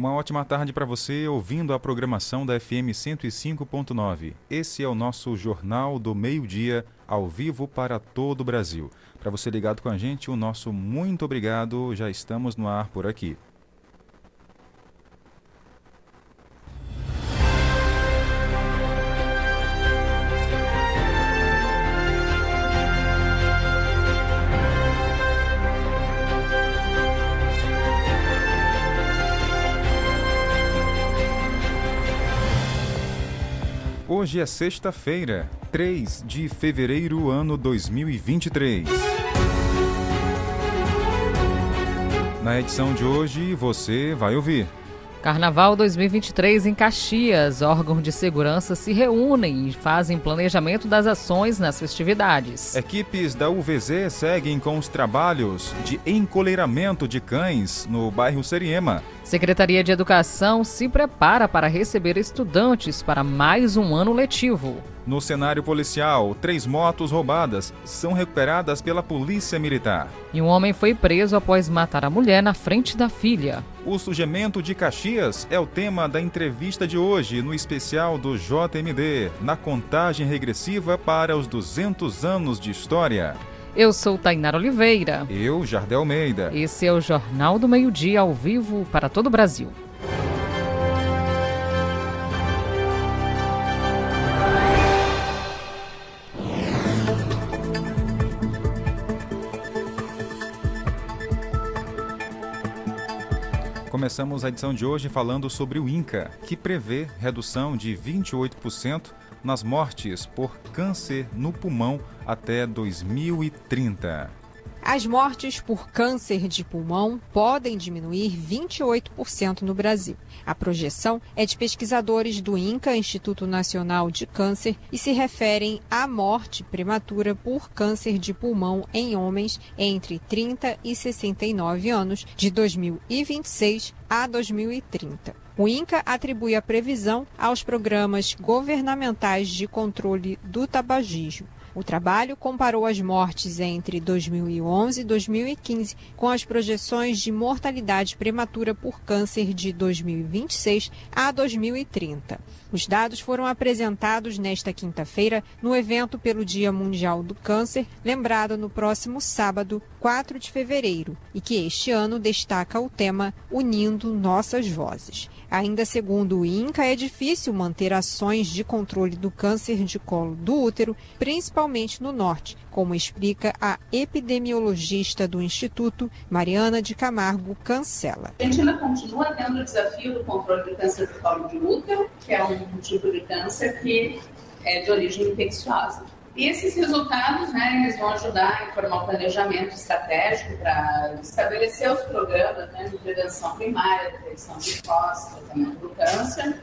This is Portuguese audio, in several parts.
Uma ótima tarde para você ouvindo a programação da FM 105.9. Esse é o nosso Jornal do Meio-Dia, ao vivo para todo o Brasil. Para você ligado com a gente, o nosso muito obrigado. Já estamos no ar por aqui. Hoje é sexta-feira, 3 de fevereiro, ano 2023. Na edição de hoje, você vai ouvir. Carnaval 2023 em Caxias. Órgãos de segurança se reúnem e fazem planejamento das ações nas festividades. Equipes da UVZ seguem com os trabalhos de encoleiramento de cães no bairro Seriema. Secretaria de Educação se prepara para receber estudantes para mais um ano letivo. No cenário policial, três motos roubadas são recuperadas pela Polícia Militar. E um homem foi preso após matar a mulher na frente da filha. O surgimento de Caxias é o tema da entrevista de hoje no especial do JMD, na contagem regressiva para os 200 anos de história. Eu sou Tainara Oliveira. Eu, Jardel Almeida. Esse é o Jornal do Meio-Dia ao vivo para todo o Brasil. Começamos a edição de hoje falando sobre o INCA, que prevê redução de 28% nas mortes por câncer no pulmão até 2030. As mortes por câncer de pulmão podem diminuir 28% no Brasil. A projeção é de pesquisadores do INCA, Instituto Nacional de Câncer, e se referem à morte prematura por câncer de pulmão em homens entre 30 e 69 anos, de 2026 a 2030. O INCA atribui a previsão aos programas governamentais de controle do tabagismo. O trabalho comparou as mortes entre 2011 e 2015 com as projeções de mortalidade prematura por câncer de 2026 a 2030. Os dados foram apresentados nesta quinta-feira no evento pelo Dia Mundial do Câncer, lembrado no próximo sábado, 4 de fevereiro, e que este ano destaca o tema Unindo Nossas Vozes. Ainda segundo o INCA, é difícil manter ações de controle do câncer de colo do útero, principalmente no norte, como explica a epidemiologista do Instituto, Mariana de Camargo Cancela. A gente ainda continua tendo o desafio do controle do câncer do colo de útero, que é um tipo de câncer que é de origem infecciosa. E esses resultados, né, eles vão ajudar a formar um planejamento estratégico para estabelecer os programas né, de prevenção primária, detecção de pós, tratamento do câncer.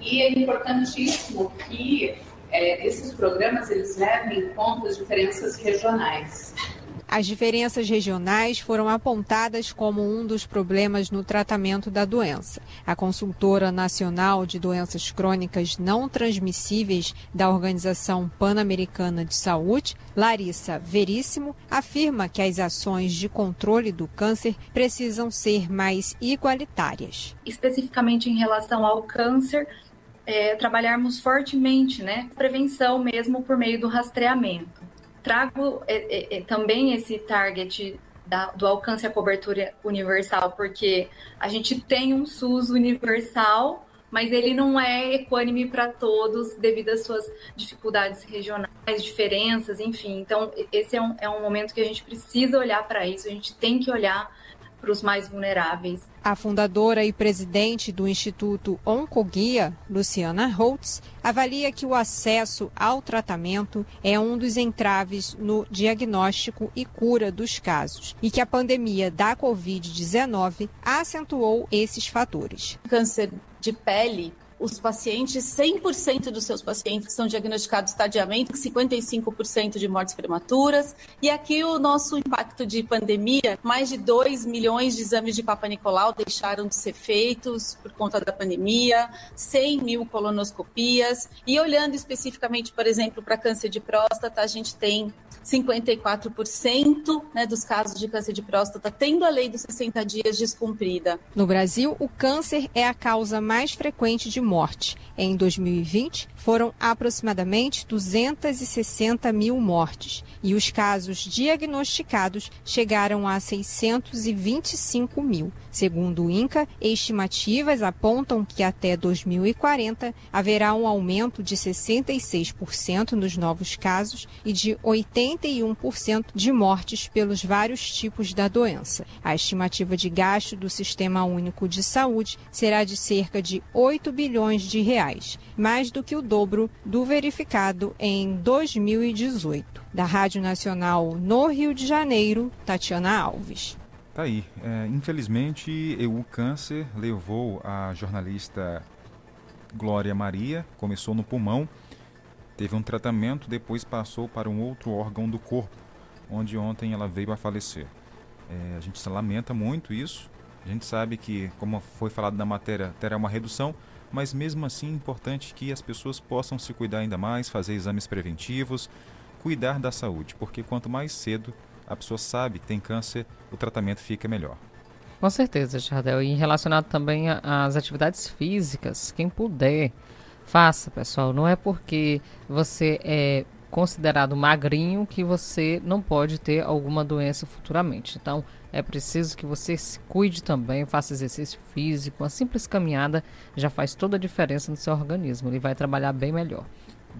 E é importantíssimo que é, esses programas eles levem em conta as diferenças regionais. As diferenças regionais foram apontadas como um dos problemas no tratamento da doença. A consultora nacional de doenças crônicas não transmissíveis da Organização Pan-Americana de Saúde, Larissa Veríssimo, afirma que as ações de controle do câncer precisam ser mais igualitárias. Especificamente em relação ao câncer, é, trabalharmos fortemente, né, prevenção mesmo por meio do rastreamento trago é, é, é, também esse target da, do alcance à cobertura universal, porque a gente tem um SUS universal, mas ele não é equânime para todos devido às suas dificuldades regionais, diferenças, enfim. Então, esse é um, é um momento que a gente precisa olhar para isso, a gente tem que olhar para os mais vulneráveis. A fundadora e presidente do Instituto Oncoguia, Luciana Holtz, avalia que o acesso ao tratamento é um dos entraves no diagnóstico e cura dos casos e que a pandemia da Covid-19 acentuou esses fatores. Câncer de pele os pacientes, 100% dos seus pacientes são diagnosticados estadiamento, 55% de mortes prematuras. E aqui o nosso impacto de pandemia, mais de 2 milhões de exames de Papa Nicolau deixaram de ser feitos por conta da pandemia, 100 mil colonoscopias. E olhando especificamente, por exemplo, para câncer de próstata, a gente tem 54% né, dos casos de câncer de próstata tendo a lei dos 60 dias descumprida. No Brasil, o câncer é a causa mais frequente de morte. Em 2020, foram aproximadamente 260 mil mortes e os casos diagnosticados chegaram a 625 mil. Segundo o INCA, estimativas apontam que até 2040 haverá um aumento de 66% nos novos casos e de 81% de mortes pelos vários tipos da doença. A estimativa de gasto do Sistema Único de Saúde será de cerca de 8 bilhões de reais, mais do que o dobro do verificado em 2018. Da Rádio Nacional no Rio de Janeiro, Tatiana Alves. Tá aí. É, infelizmente, o câncer levou a jornalista Glória Maria, começou no pulmão, teve um tratamento, depois passou para um outro órgão do corpo, onde ontem ela veio a falecer. É, a gente lamenta muito isso. A gente sabe que, como foi falado na matéria, terá uma redução, mas mesmo assim é importante que as pessoas possam se cuidar ainda mais, fazer exames preventivos, cuidar da saúde, porque quanto mais cedo a pessoa sabe que tem câncer, o tratamento fica melhor. Com certeza, Jardel. E relacionado também às atividades físicas, quem puder, faça, pessoal. Não é porque você é considerado magrinho que você não pode ter alguma doença futuramente. Então, é preciso que você se cuide também, faça exercício físico. Uma simples caminhada já faz toda a diferença no seu organismo. Ele vai trabalhar bem melhor.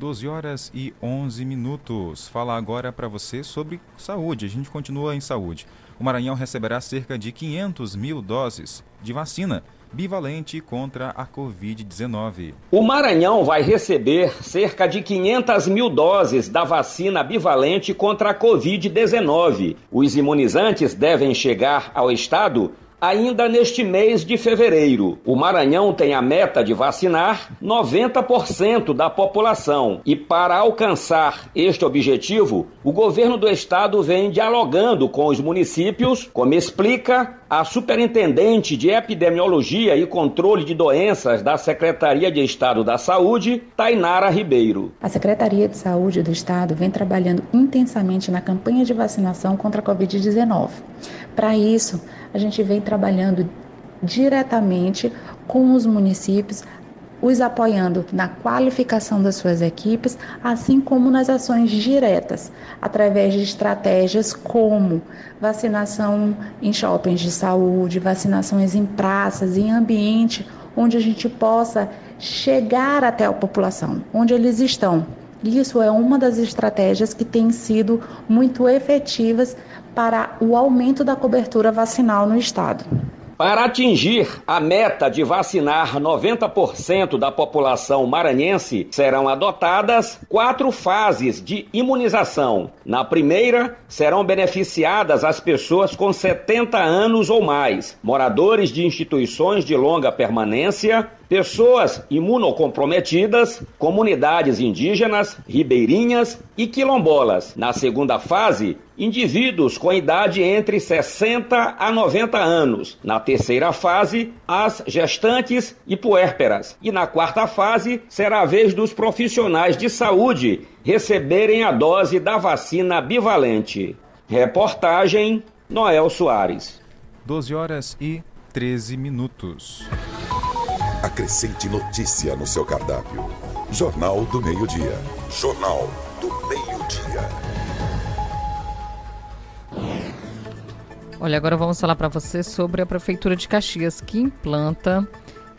12 horas e 11 minutos. Fala agora para você sobre saúde. A gente continua em saúde. O Maranhão receberá cerca de 500 mil doses de vacina bivalente contra a Covid-19. O Maranhão vai receber cerca de 500 mil doses da vacina bivalente contra a Covid-19. Os imunizantes devem chegar ao estado Ainda neste mês de fevereiro, o Maranhão tem a meta de vacinar 90% da população. E para alcançar este objetivo, o governo do estado vem dialogando com os municípios, como explica a superintendente de epidemiologia e controle de doenças da Secretaria de Estado da Saúde, Tainara Ribeiro. A Secretaria de Saúde do Estado vem trabalhando intensamente na campanha de vacinação contra a Covid-19. Para isso, a gente vem trabalhando diretamente com os municípios, os apoiando na qualificação das suas equipes, assim como nas ações diretas, através de estratégias como vacinação em shoppings de saúde, vacinações em praças, em ambiente onde a gente possa chegar até a população, onde eles estão. Isso é uma das estratégias que tem sido muito efetivas para o aumento da cobertura vacinal no estado. Para atingir a meta de vacinar 90% da população maranhense, serão adotadas quatro fases de imunização. Na primeira, serão beneficiadas as pessoas com 70 anos ou mais, moradores de instituições de longa permanência, pessoas imunocomprometidas, comunidades indígenas, ribeirinhas e quilombolas. Na segunda fase, indivíduos com idade entre 60 a 90 anos. Na terceira fase, as gestantes e puérperas. E na quarta fase, será a vez dos profissionais de saúde receberem a dose da vacina bivalente. Reportagem Noel Soares. 12 horas e 13 minutos. Acrescente notícia no seu cardápio. Jornal do Meio-Dia. Jornal do Meio-Dia. Olha, agora vamos falar para você sobre a Prefeitura de Caxias, que implanta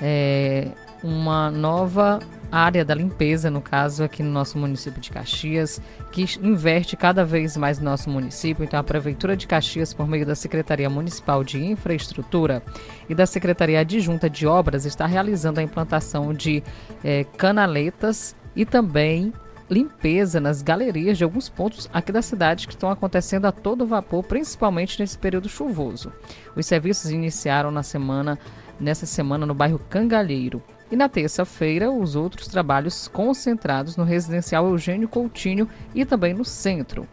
é, uma nova área da limpeza, no caso aqui no nosso município de Caxias, que inverte cada vez mais no nosso município. Então, a Prefeitura de Caxias, por meio da Secretaria Municipal de Infraestrutura e da Secretaria Adjunta de Obras, está realizando a implantação de eh, canaletas e também limpeza nas galerias de alguns pontos aqui da cidade que estão acontecendo a todo vapor, principalmente nesse período chuvoso. Os serviços iniciaram na semana, nessa semana no bairro Cangalheiro. E na terça-feira, os outros trabalhos concentrados no residencial Eugênio Coutinho e também no centro.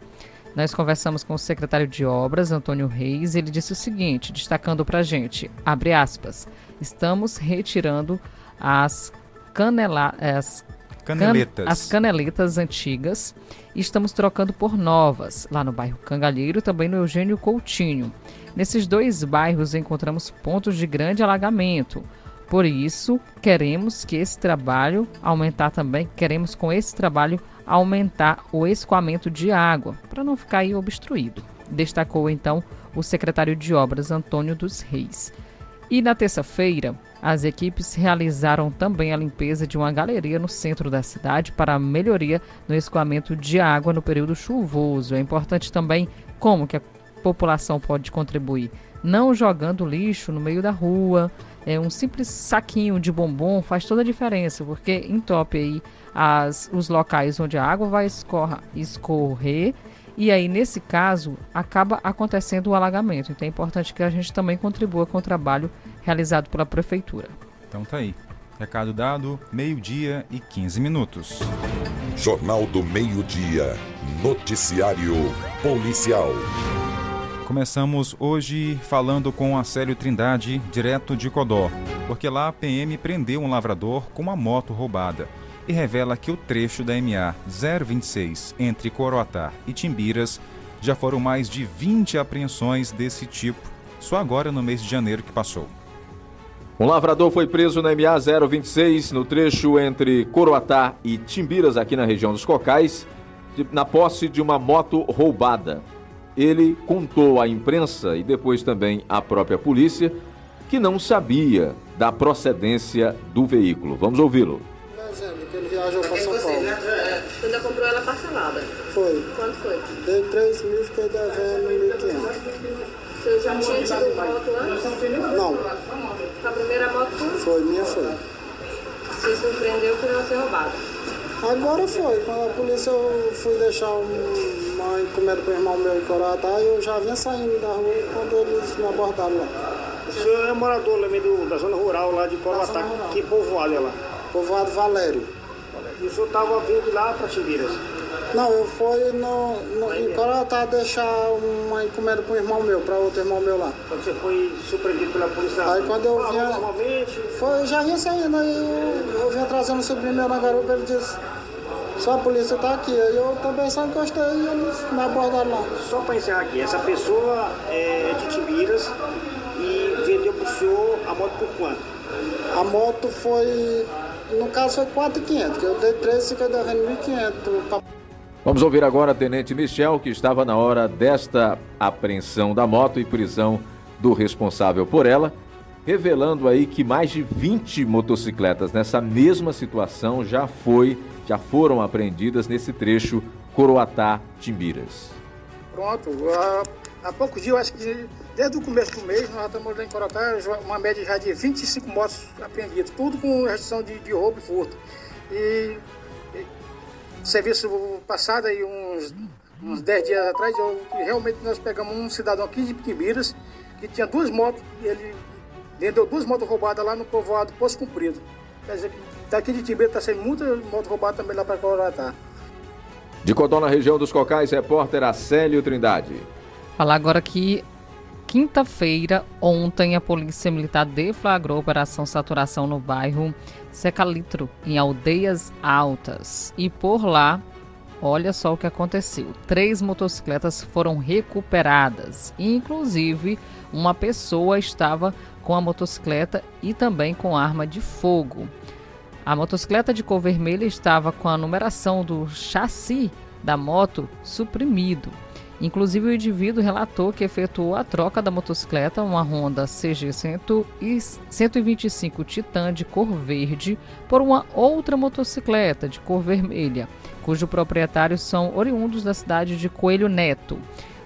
Nós conversamos com o secretário de Obras, Antônio Reis, e ele disse o seguinte, destacando para a gente, abre aspas, estamos retirando as, canela, as Caneletas. Can, as caneletas antigas. Estamos trocando por novas, lá no bairro Cangalheiro também no Eugênio Coutinho. Nesses dois bairros encontramos pontos de grande alagamento. Por isso, queremos que esse trabalho aumentar também, queremos com esse trabalho aumentar o escoamento de água, para não ficar aí obstruído. Destacou então o secretário de Obras Antônio dos Reis. E na terça-feira, as equipes realizaram também a limpeza de uma galeria no centro da cidade para melhoria no escoamento de água no período chuvoso. É importante também como que a população pode contribuir, não jogando lixo no meio da rua. É um simples saquinho de bombom faz toda a diferença, porque entope aí as, os locais onde a água vai escorra, escorrer e aí, nesse caso, acaba acontecendo o alagamento. Então é importante que a gente também contribua com o trabalho realizado pela Prefeitura. Então tá aí. Recado dado, meio-dia e 15 minutos. Jornal do Meio-Dia. Noticiário Policial. Começamos hoje falando com a Célio Trindade, direto de Codó, porque lá a PM prendeu um lavrador com uma moto roubada e revela que o trecho da MA 026 entre Coroatá e Timbiras já foram mais de 20 apreensões desse tipo, só agora no mês de janeiro que passou. Um lavrador foi preso na MA 026, no trecho entre Coroatá e Timbiras, aqui na região dos Cocais, na posse de uma moto roubada. Ele contou à imprensa e depois também à própria polícia que não sabia da procedência do veículo. Vamos ouvi-lo viajou para São Paulo. Você ainda comprou ela parcelada? Foi. Quanto foi? Dei 3 mil, fiquei devendo 1.500. Você já tinha tido moto antes? Não. A primeira moto foi? Foi, minha foi. Você surpreendeu por ela ser roubada? Agora foi. Quando a polícia eu fui deixar uma encomenda para o irmão meu em Coratá, eu já vinha saindo da rua quando eles me abordaram lá. O senhor é morador também da zona rural lá de Coratá, que povoado é lá? Povoado Valério. E o senhor estava vindo lá para Timbiras? Não, eu fui no, no, em Corotá deixar uma encomenda para um irmão meu, para outro irmão meu lá. Quando você foi surpreendido pela polícia? Aí quando eu vinha. Normalmente? Foi, eu já vinha saindo, aí eu, eu vinha trazendo o sobrinho meu na garupa, ele disse. Só a polícia está aqui. Aí eu também só encostei e eles me abordaram lá. Só para encerrar aqui, essa pessoa é de Timbiras e vendeu para o senhor a moto por quanto? A moto foi no caso foi 4.500, que eu dei 13 fica devendo 1.500. Vamos ouvir agora Tenente Michel, que estava na hora desta apreensão da moto e prisão do responsável por ela, revelando aí que mais de 20 motocicletas nessa mesma situação já foi, já foram apreendidas nesse trecho Coroatá-Timbiras. Pronto, há, poucos dias, eu acho que Desde o começo do mês, nós estamos em Corotá, uma média já de 25 motos apreendidas, tudo com restrição de, de roubo e furto. E serviço passado, aí, uns, uns 10 dias atrás, eu, realmente nós pegamos um cidadão aqui de Pitimbiras, que tinha duas motos, ele vendeu duas motos roubadas lá no povoado Poço Cumprido. Quer dizer, daqui de Timbiras está sendo muita moto roubada também lá para Corotá. De Codó, na região dos Cocais, repórter Acélio Trindade. Falar agora que quinta-feira, ontem, a Polícia Militar deflagrou a Operação Saturação no bairro Secalitro, em Aldeias Altas. E por lá, olha só o que aconteceu: três motocicletas foram recuperadas, inclusive uma pessoa estava com a motocicleta e também com arma de fogo. A motocicleta de cor vermelha estava com a numeração do chassi da moto suprimido. Inclusive, o indivíduo relatou que efetuou a troca da motocicleta, uma Honda CG 125 Titan de cor verde, por uma outra motocicleta de cor vermelha, cujos proprietários são oriundos da cidade de Coelho Neto.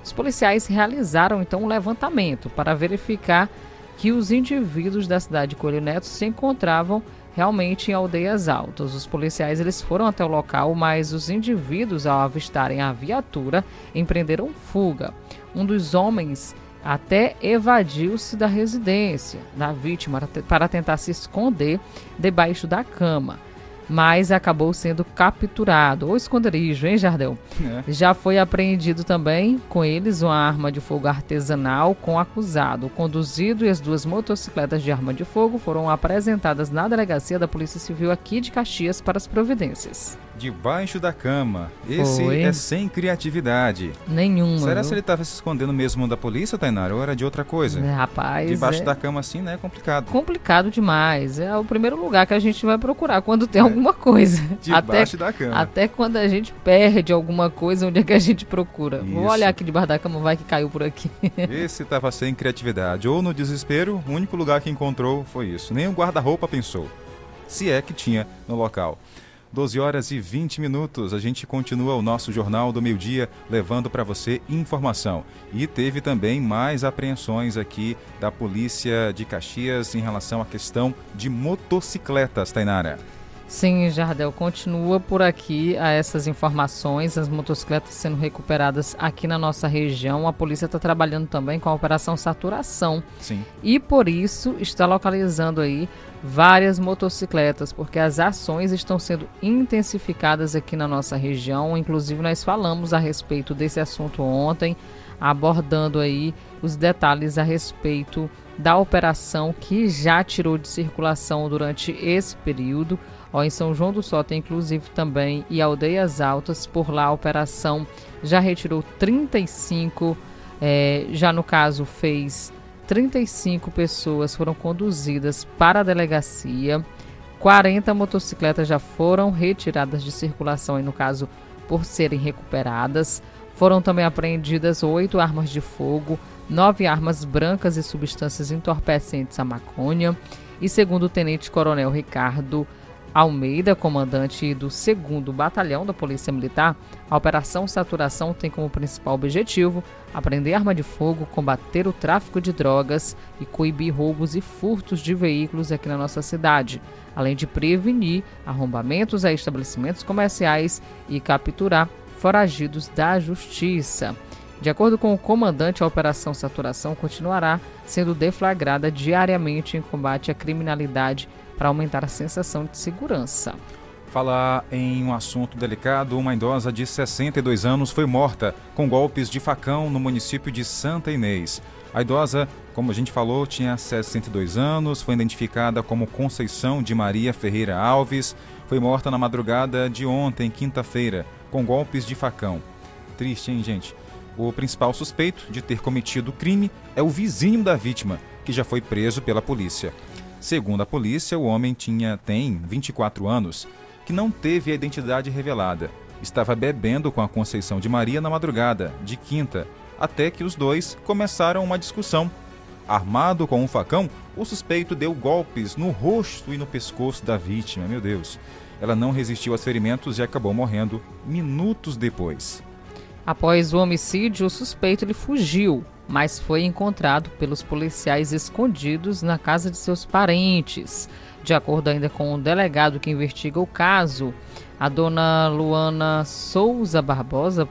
Os policiais realizaram então um levantamento para verificar que os indivíduos da cidade de Coelho Neto se encontravam realmente em aldeias altas. Os policiais eles foram até o local, mas os indivíduos, ao avistarem a viatura, empreenderam fuga. Um dos homens até evadiu-se da residência da vítima para tentar se esconder debaixo da cama. Mas acabou sendo capturado. Ou esconderijo, hein, Jardel? É. Já foi apreendido também com eles uma arma de fogo artesanal com acusado. O conduzido e as duas motocicletas de arma de fogo foram apresentadas na delegacia da Polícia Civil aqui de Caxias para as providências. Debaixo da cama. Esse Foi. é sem criatividade. Nenhuma. Será que ele estava se escondendo mesmo da polícia, Tainara? Ou era de outra coisa? É, rapaz. Debaixo é... da cama assim, né? É complicado. Complicado demais. É o primeiro lugar que a gente vai procurar quando tem é. alguma coisa. Debaixo até, da cama. Até quando a gente perde alguma coisa, onde é que a gente procura? Isso. Vou olhar aqui debaixo da cama, vai que caiu por aqui. Esse estava sem criatividade. Ou no desespero, o único lugar que encontrou foi isso. Nem o guarda-roupa pensou. Se é que tinha no local. 12 horas e 20 minutos. A gente continua o nosso Jornal do Meio Dia levando para você informação. E teve também mais apreensões aqui da Polícia de Caxias em relação à questão de motocicletas, Tainara. Sim, Jardel, continua por aqui a essas informações, as motocicletas sendo recuperadas aqui na nossa região. A polícia está trabalhando também com a operação saturação. Sim. E por isso está localizando aí várias motocicletas, porque as ações estão sendo intensificadas aqui na nossa região. Inclusive, nós falamos a respeito desse assunto ontem, abordando aí os detalhes a respeito da operação que já tirou de circulação durante esse período. Ó, em São João do Sol tem inclusive também e Aldeias Altas, por lá a operação já retirou 35, é, já no caso fez 35 pessoas foram conduzidas para a delegacia, 40 motocicletas já foram retiradas de circulação, e no caso, por serem recuperadas. Foram também apreendidas oito armas de fogo, nove armas brancas e substâncias entorpecentes à maconha. E segundo o tenente-coronel Ricardo Almeida, comandante do 2 Batalhão da Polícia Militar, a Operação Saturação tem como principal objetivo apreender arma de fogo, combater o tráfico de drogas e coibir roubos e furtos de veículos aqui na nossa cidade, além de prevenir arrombamentos a estabelecimentos comerciais e capturar foragidos da justiça. De acordo com o comandante, a Operação Saturação continuará sendo deflagrada diariamente em combate à criminalidade para aumentar a sensação de segurança. Falar em um assunto delicado, uma idosa de 62 anos foi morta com golpes de facão no município de Santa Inês. A idosa, como a gente falou, tinha 62 anos, foi identificada como Conceição de Maria Ferreira Alves, foi morta na madrugada de ontem, quinta-feira, com golpes de facão. Triste, hein, gente? O principal suspeito de ter cometido o crime é o vizinho da vítima, que já foi preso pela polícia. Segundo a polícia, o homem tinha tem 24 anos, que não teve a identidade revelada. Estava bebendo com a Conceição de Maria na madrugada, de quinta, até que os dois começaram uma discussão. Armado com um facão, o suspeito deu golpes no rosto e no pescoço da vítima. Meu Deus. Ela não resistiu aos ferimentos e acabou morrendo minutos depois. Após o homicídio, o suspeito ele fugiu, mas foi encontrado pelos policiais escondidos na casa de seus parentes. De acordo ainda com o delegado que investiga o caso, a dona Luana Souza Barbosa,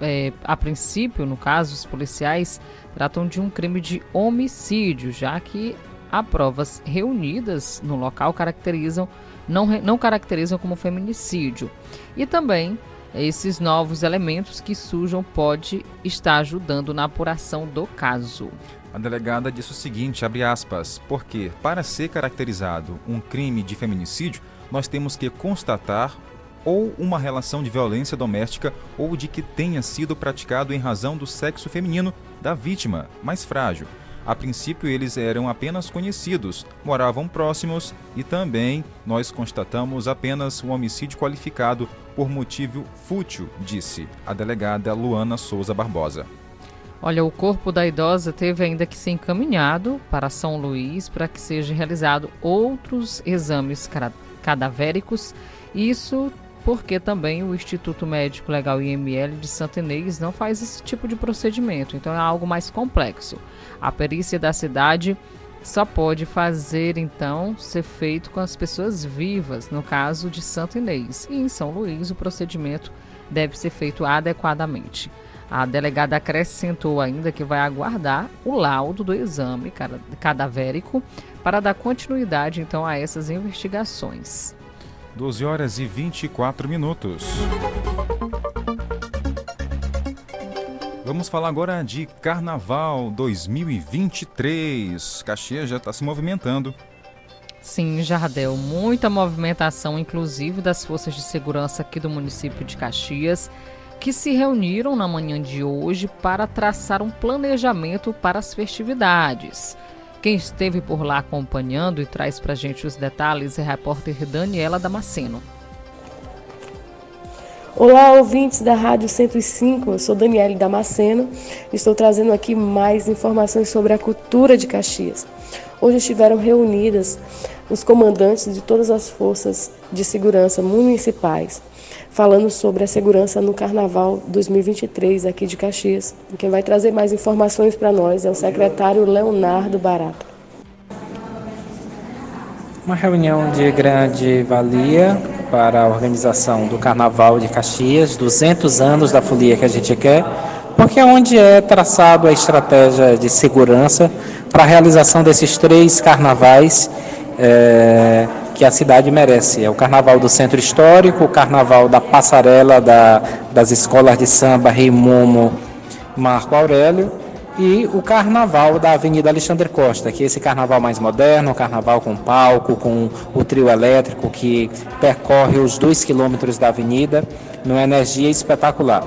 é, a princípio, no caso, os policiais tratam de um crime de homicídio, já que há provas reunidas no local caracterizam não, não caracterizam como feminicídio. E também esses novos elementos que surjam pode estar ajudando na apuração do caso. A delegada disse o seguinte, abre aspas, porque para ser caracterizado um crime de feminicídio, nós temos que constatar ou uma relação de violência doméstica ou de que tenha sido praticado em razão do sexo feminino da vítima, mais frágil. A princípio, eles eram apenas conhecidos, moravam próximos e também nós constatamos apenas um homicídio qualificado por motivo fútil, disse a delegada Luana Souza Barbosa. Olha, o corpo da idosa teve ainda que ser encaminhado para São Luís para que seja realizado outros exames cadavéricos. Isso porque também o Instituto Médico Legal IML de Santa Inês não faz esse tipo de procedimento, então é algo mais complexo. A perícia da cidade só pode fazer então ser feito com as pessoas vivas, no caso de Santa Inês. E em São Luís o procedimento deve ser feito adequadamente. A delegada acrescentou ainda que vai aguardar o laudo do exame cadavérico para dar continuidade então a essas investigações. 12 horas e 24 minutos. Vamos falar agora de Carnaval 2023. Caxias já está se movimentando. Sim, Jardel, muita movimentação, inclusive das forças de segurança aqui do município de Caxias, que se reuniram na manhã de hoje para traçar um planejamento para as festividades. Quem esteve por lá acompanhando e traz para gente os detalhes é a repórter Daniela Damasceno. Olá, ouvintes da Rádio 105, eu sou Daniela Damasceno estou trazendo aqui mais informações sobre a cultura de Caxias. Hoje estiveram reunidas os comandantes de todas as forças de segurança municipais, falando sobre a segurança no Carnaval 2023 aqui de Caxias. Quem vai trazer mais informações para nós é o secretário Leonardo Barato. Uma reunião de grande valia para a organização do Carnaval de Caxias, 200 anos da folia que a gente quer, porque é onde é traçado a estratégia de segurança para a realização desses três carnavais é, que a cidade merece. É o Carnaval do Centro Histórico, o Carnaval da Passarela da, das escolas de samba Rei Momo Marco Aurélio e o Carnaval da Avenida Alexandre Costa, que é esse carnaval mais moderno, um carnaval com palco, com o trio elétrico que percorre os dois quilômetros da avenida, numa energia espetacular.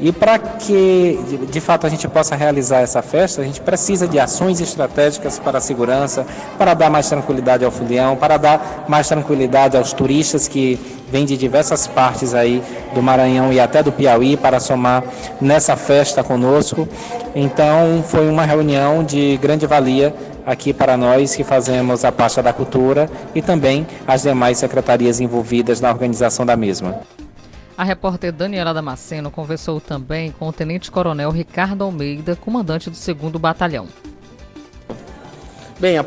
E para que de fato a gente possa realizar essa festa, a gente precisa de ações estratégicas para a segurança, para dar mais tranquilidade ao folião, para dar mais tranquilidade aos turistas que vêm de diversas partes aí do Maranhão e até do Piauí para somar nessa festa conosco. Então foi uma reunião de grande valia aqui para nós que fazemos a pasta da cultura e também as demais secretarias envolvidas na organização da mesma. A repórter Daniela Damasceno conversou também com o tenente-coronel Ricardo Almeida, comandante do 2 Batalhão. Bem, a,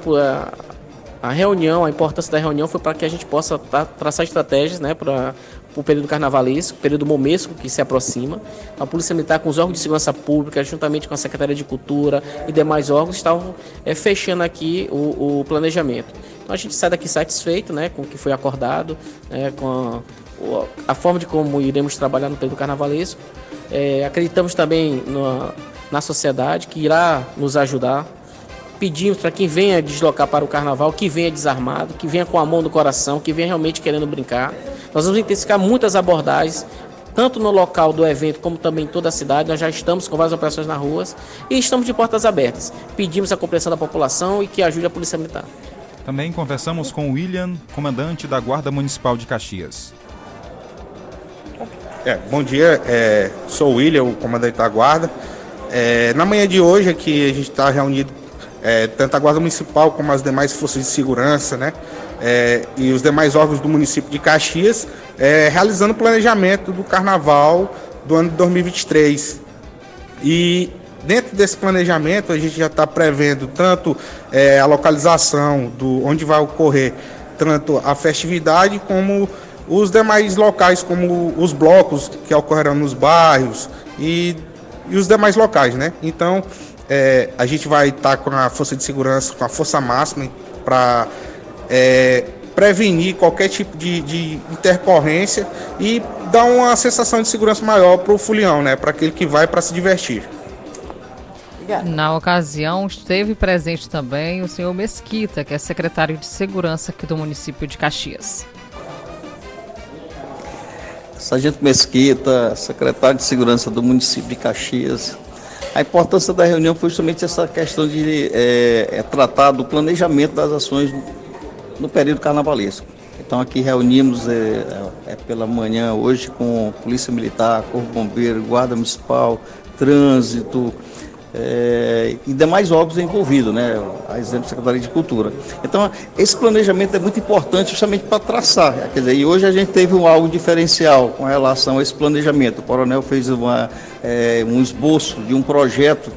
a, reunião, a importância da reunião foi para que a gente possa tra traçar estratégias né, para o período carnavalesco, período momesco que se aproxima. A Polícia Militar, com os órgãos de segurança pública, juntamente com a Secretaria de Cultura e demais órgãos, estavam é, fechando aqui o, o, planejamento. Então a gente sai daqui satisfeito né, com o que foi acordado, né, com a, a forma de como iremos trabalhar no período carnavalesco. É, acreditamos também na, na sociedade que irá nos ajudar. Pedimos para quem venha deslocar para o carnaval que venha desarmado, que venha com a mão no coração, que venha realmente querendo brincar. Nós vamos intensificar muitas abordagens, tanto no local do evento como também em toda a cidade. Nós já estamos com várias operações nas ruas e estamos de portas abertas. Pedimos a compreensão da população e que ajude a Polícia Militar. Também conversamos com William, comandante da Guarda Municipal de Caxias. É, bom dia, é, sou o William, o comandante da Guarda. É, na manhã de hoje aqui a gente está reunido é, tanto a Guarda Municipal como as demais forças de segurança, né? É, e os demais órgãos do município de Caxias, é, realizando o planejamento do carnaval do ano de 2023. E dentro desse planejamento a gente já está prevendo tanto a localização do onde vai ocorrer tanto a festividade como os demais locais, como os blocos que ocorrerão nos bairros e, e os demais locais, né? Então, é, a gente vai estar tá com a força de segurança, com a força máxima para é, prevenir qualquer tipo de, de, intercorrência e dar uma sensação de segurança maior para o fulião, né? Para aquele que vai para se divertir. Na ocasião, esteve presente também o senhor Mesquita, que é secretário de Segurança aqui do município de Caxias. Sargento Mesquita, secretário de Segurança do município de Caxias. A importância da reunião foi justamente essa questão de é, é tratar do planejamento das ações no período carnavalesco. Então aqui reunimos é, é, pela manhã hoje com Polícia Militar, Corpo Bombeiro, Guarda Municipal, Trânsito, é, e demais órgãos envolvidos, né? A exemplo da Secretaria de Cultura. Então, esse planejamento é muito importante justamente para traçar. Quer dizer, e hoje a gente teve um algo diferencial com relação a esse planejamento. O Coronel fez uma, é, um esboço de um projeto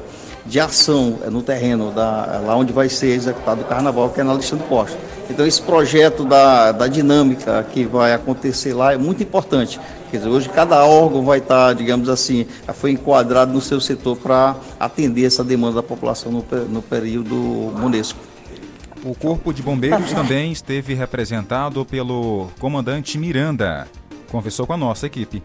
de ação é, no terreno, da, lá onde vai ser executado o carnaval, que é na Alexandre Costa. Então, esse projeto da, da dinâmica que vai acontecer lá é muito importante. Quer dizer, hoje cada órgão vai estar, digamos assim, foi enquadrado no seu setor para atender essa demanda da população no, no período monesco. O Corpo de Bombeiros também esteve representado pelo comandante Miranda. Conversou com a nossa equipe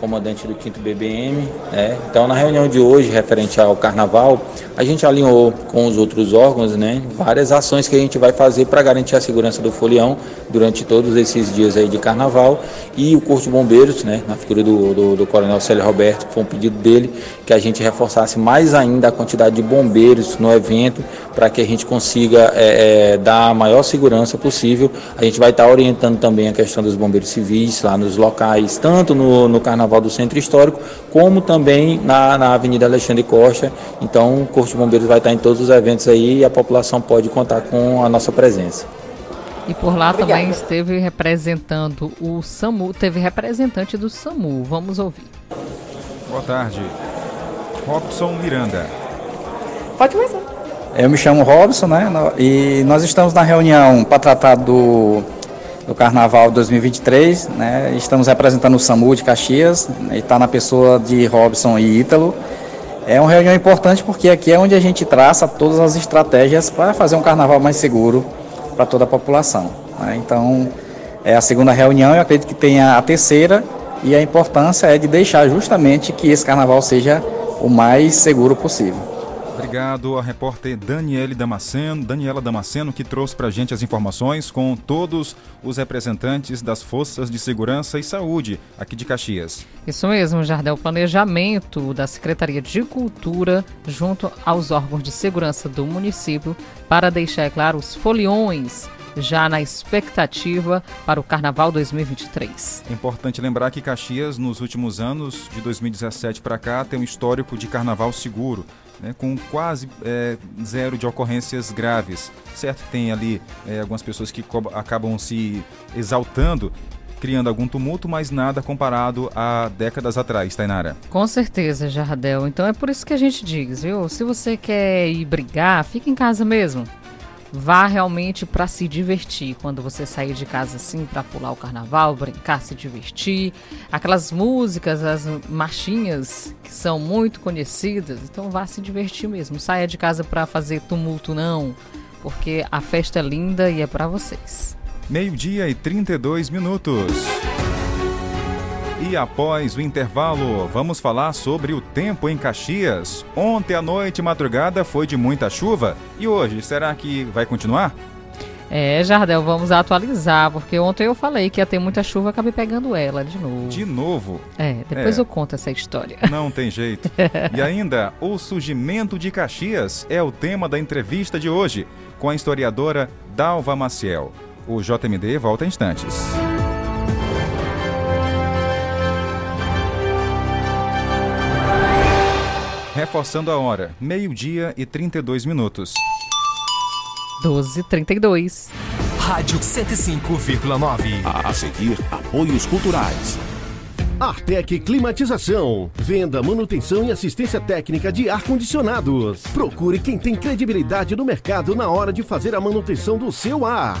comandante do 5 BBM. Né? Então, na reunião de hoje, referente ao carnaval, a gente alinhou com os outros órgãos né, várias ações que a gente vai fazer para garantir a segurança do folião durante todos esses dias aí de carnaval. E o Corpo de Bombeiros, né, na figura do, do, do Coronel Célio Roberto, foi um pedido dele que a gente reforçasse mais ainda a quantidade de bombeiros no evento para que a gente consiga é, é, dar a maior segurança possível. A gente vai estar tá orientando também a questão dos bombeiros civis lá nos locais, tanto no, no Carnaval do Centro Histórico, como também na, na Avenida Alexandre Costa. Então, o Corpo de Bombeiros vai estar em todos os eventos aí e a população pode contar com a nossa presença. E por lá Obrigada. também esteve representando o SAMU, teve representante do SAMU. Vamos ouvir. Boa tarde. Robson Miranda. Pode começar. Eu me chamo Robson, né? E nós estamos na reunião para tratar do, do Carnaval 2023, né? Estamos representando o SAMU de Caxias e está na pessoa de Robson e Ítalo. É uma reunião importante porque aqui é onde a gente traça todas as estratégias para fazer um carnaval mais seguro para toda a população. Né? Então, é a segunda reunião, eu acredito que tenha a terceira, e a importância é de deixar justamente que esse carnaval seja o mais seguro possível. Obrigado a repórter Daniele Damasceno, Daniela Damasceno, que trouxe para a gente as informações com todos os representantes das Forças de Segurança e Saúde aqui de Caxias. Isso mesmo, Jardel. Planejamento da Secretaria de Cultura junto aos órgãos de segurança do município para deixar, é claro, os foliões já na expectativa para o Carnaval 2023. É importante lembrar que Caxias, nos últimos anos, de 2017 para cá, tem um histórico de carnaval seguro né, com quase é, zero de ocorrências graves. Certo tem ali é, algumas pessoas que acabam se exaltando criando algum tumulto, mas nada comparado a décadas atrás, Tainara. Com certeza, Jardel. Então é por isso que a gente diz, viu? Se você quer ir brigar, fica em casa mesmo. Vá realmente para se divertir. Quando você sair de casa assim para pular o carnaval, brincar, se divertir, aquelas músicas, as marchinhas que são muito conhecidas, então vá se divertir mesmo. Saia de casa para fazer tumulto não, porque a festa é linda e é para vocês. Meio-dia e 32 minutos. E após o intervalo, vamos falar sobre o tempo em Caxias. Ontem à noite madrugada foi de muita chuva e hoje será que vai continuar? É, Jardel, vamos atualizar, porque ontem eu falei que ia ter muita chuva, acabei pegando ela de novo. De novo? É, depois é. eu conto essa história. Não tem jeito. e ainda, o surgimento de Caxias é o tema da entrevista de hoje, com a historiadora Dalva Maciel. O JMD volta em instantes. Reforçando a hora, meio-dia e 32 minutos. 12h32. Rádio 105,9. A seguir, apoios culturais. Artec Climatização. Venda, manutenção e assistência técnica de ar-condicionados. Procure quem tem credibilidade no mercado na hora de fazer a manutenção do seu ar.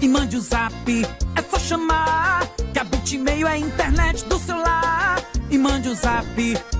e mande o zap. É só chamar que a Bitmail é a internet do celular. E mande o zap,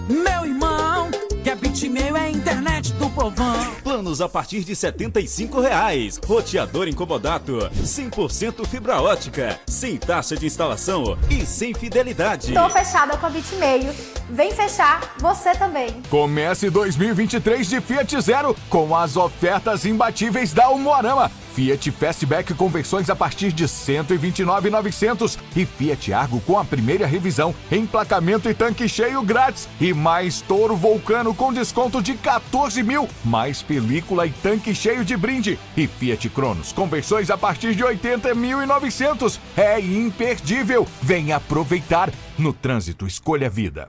meu irmão. Que a Bitmail é a internet do povão. Planos a partir de R$ reais. Roteador incomodato. 100% fibra ótica. Sem taxa de instalação e sem fidelidade. Tô fechada com a Bitmail. Vem fechar você também. Comece 2023 de Fiat Zero com as ofertas imbatíveis da Humorama Fiat Fastback com versões a partir de 129.900 e Fiat Argo com a primeira revisão, emplacamento e tanque cheio grátis e mais Toro Vulcano com desconto de 14 mil, mais película e tanque cheio de brinde e Fiat Cronos com versões a partir de 80.900. É imperdível. Vem aproveitar. No trânsito, escolha a vida.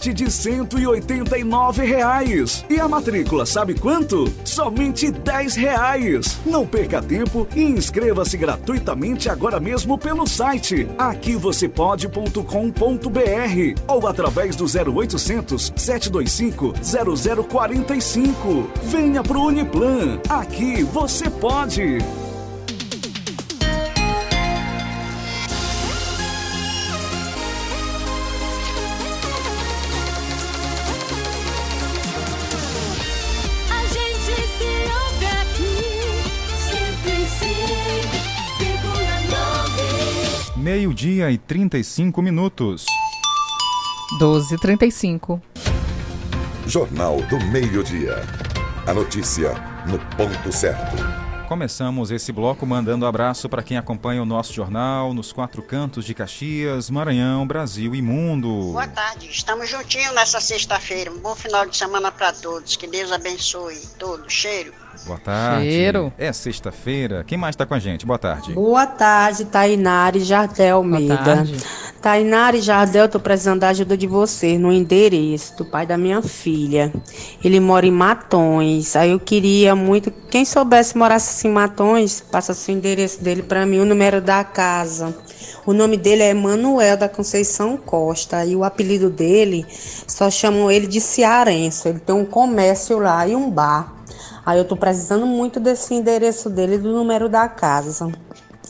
de 189 reais. E a matrícula, sabe quanto? Somente 10 reais. Não perca tempo e inscreva-se gratuitamente agora mesmo pelo site aqui você pode.com.br ou através do 0800 725 0045. Venha pro Uniplan. Aqui você pode. Meio-dia e 35 minutos. 12h35. Jornal do Meio-Dia. A notícia no ponto certo. Começamos esse bloco mandando abraço para quem acompanha o nosso jornal nos quatro cantos de Caxias, Maranhão, Brasil e mundo. Boa tarde, estamos juntinhos nessa sexta-feira. Um bom final de semana para todos. Que Deus abençoe todos. Cheiro. Boa tarde. Cheiro. É sexta-feira. Quem mais está com a gente? Boa tarde. Boa tarde, Tainari Jardel Almeida. tarde. Tainari Jardel, tô precisando da ajuda de vocês no endereço do pai da minha filha. Ele mora em Matões. Aí eu queria muito, quem soubesse morasse assim em Matões, passasse o endereço dele para mim, o número da casa. O nome dele é Emanuel da Conceição Costa e o apelido dele só chamam ele de Cearense. Ele tem um comércio lá e um bar. Aí eu tô precisando muito desse endereço dele e do número da casa.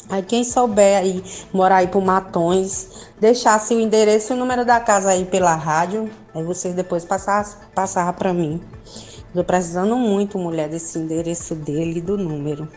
Aí quem souber aí morar aí por Matões, deixasse o endereço e o número da casa aí pela rádio, aí vocês depois passassem passava para mim. Tô precisando muito, mulher, desse endereço dele e do número.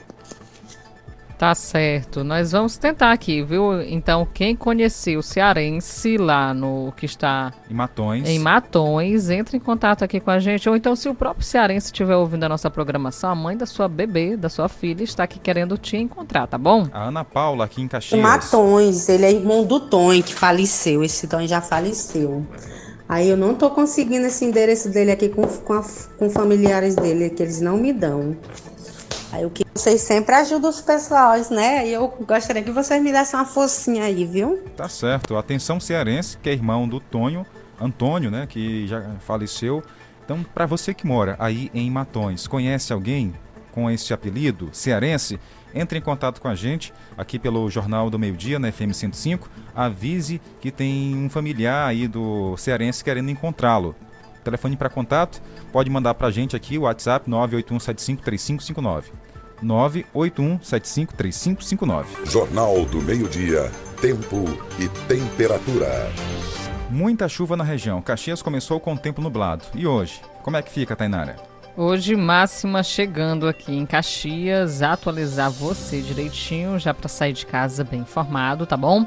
Tá certo. Nós vamos tentar aqui, viu? Então, quem conheceu o cearense lá no que está Em Matões. em Matões, entre em contato aqui com a gente. Ou então, se o próprio cearense estiver ouvindo a nossa programação, a mãe da sua bebê, da sua filha, está aqui querendo te encontrar, tá bom? A Ana Paula aqui em Em Caxias. Matões, ele é irmão do Tom, que faleceu. Esse Tom já faleceu. Aí eu não tô conseguindo esse endereço dele aqui com, com, a- com familiares dele, que eles não me dão. Aí o que vocês sempre ajudam os pessoais, né? E eu gostaria que vocês me dessem uma forcinha aí, viu? Tá certo. Atenção cearense, que é irmão do Tonho, Antônio, né, que já faleceu. Então, para você que mora aí em Matões, conhece alguém com esse apelido, cearense? Entre em contato com a gente aqui pelo Jornal do Meio Dia, na FM 105. Avise que tem um familiar aí do cearense querendo encontrá-lo. Telefone para contato, pode mandar para a gente aqui o WhatsApp 981753559. 981753559. Jornal do Meio-Dia. Tempo e temperatura. Muita chuva na região. Caxias começou com o tempo nublado. E hoje? Como é que fica, Tainara? Hoje, máxima chegando aqui em Caxias, atualizar você direitinho, já para sair de casa bem informado, tá bom?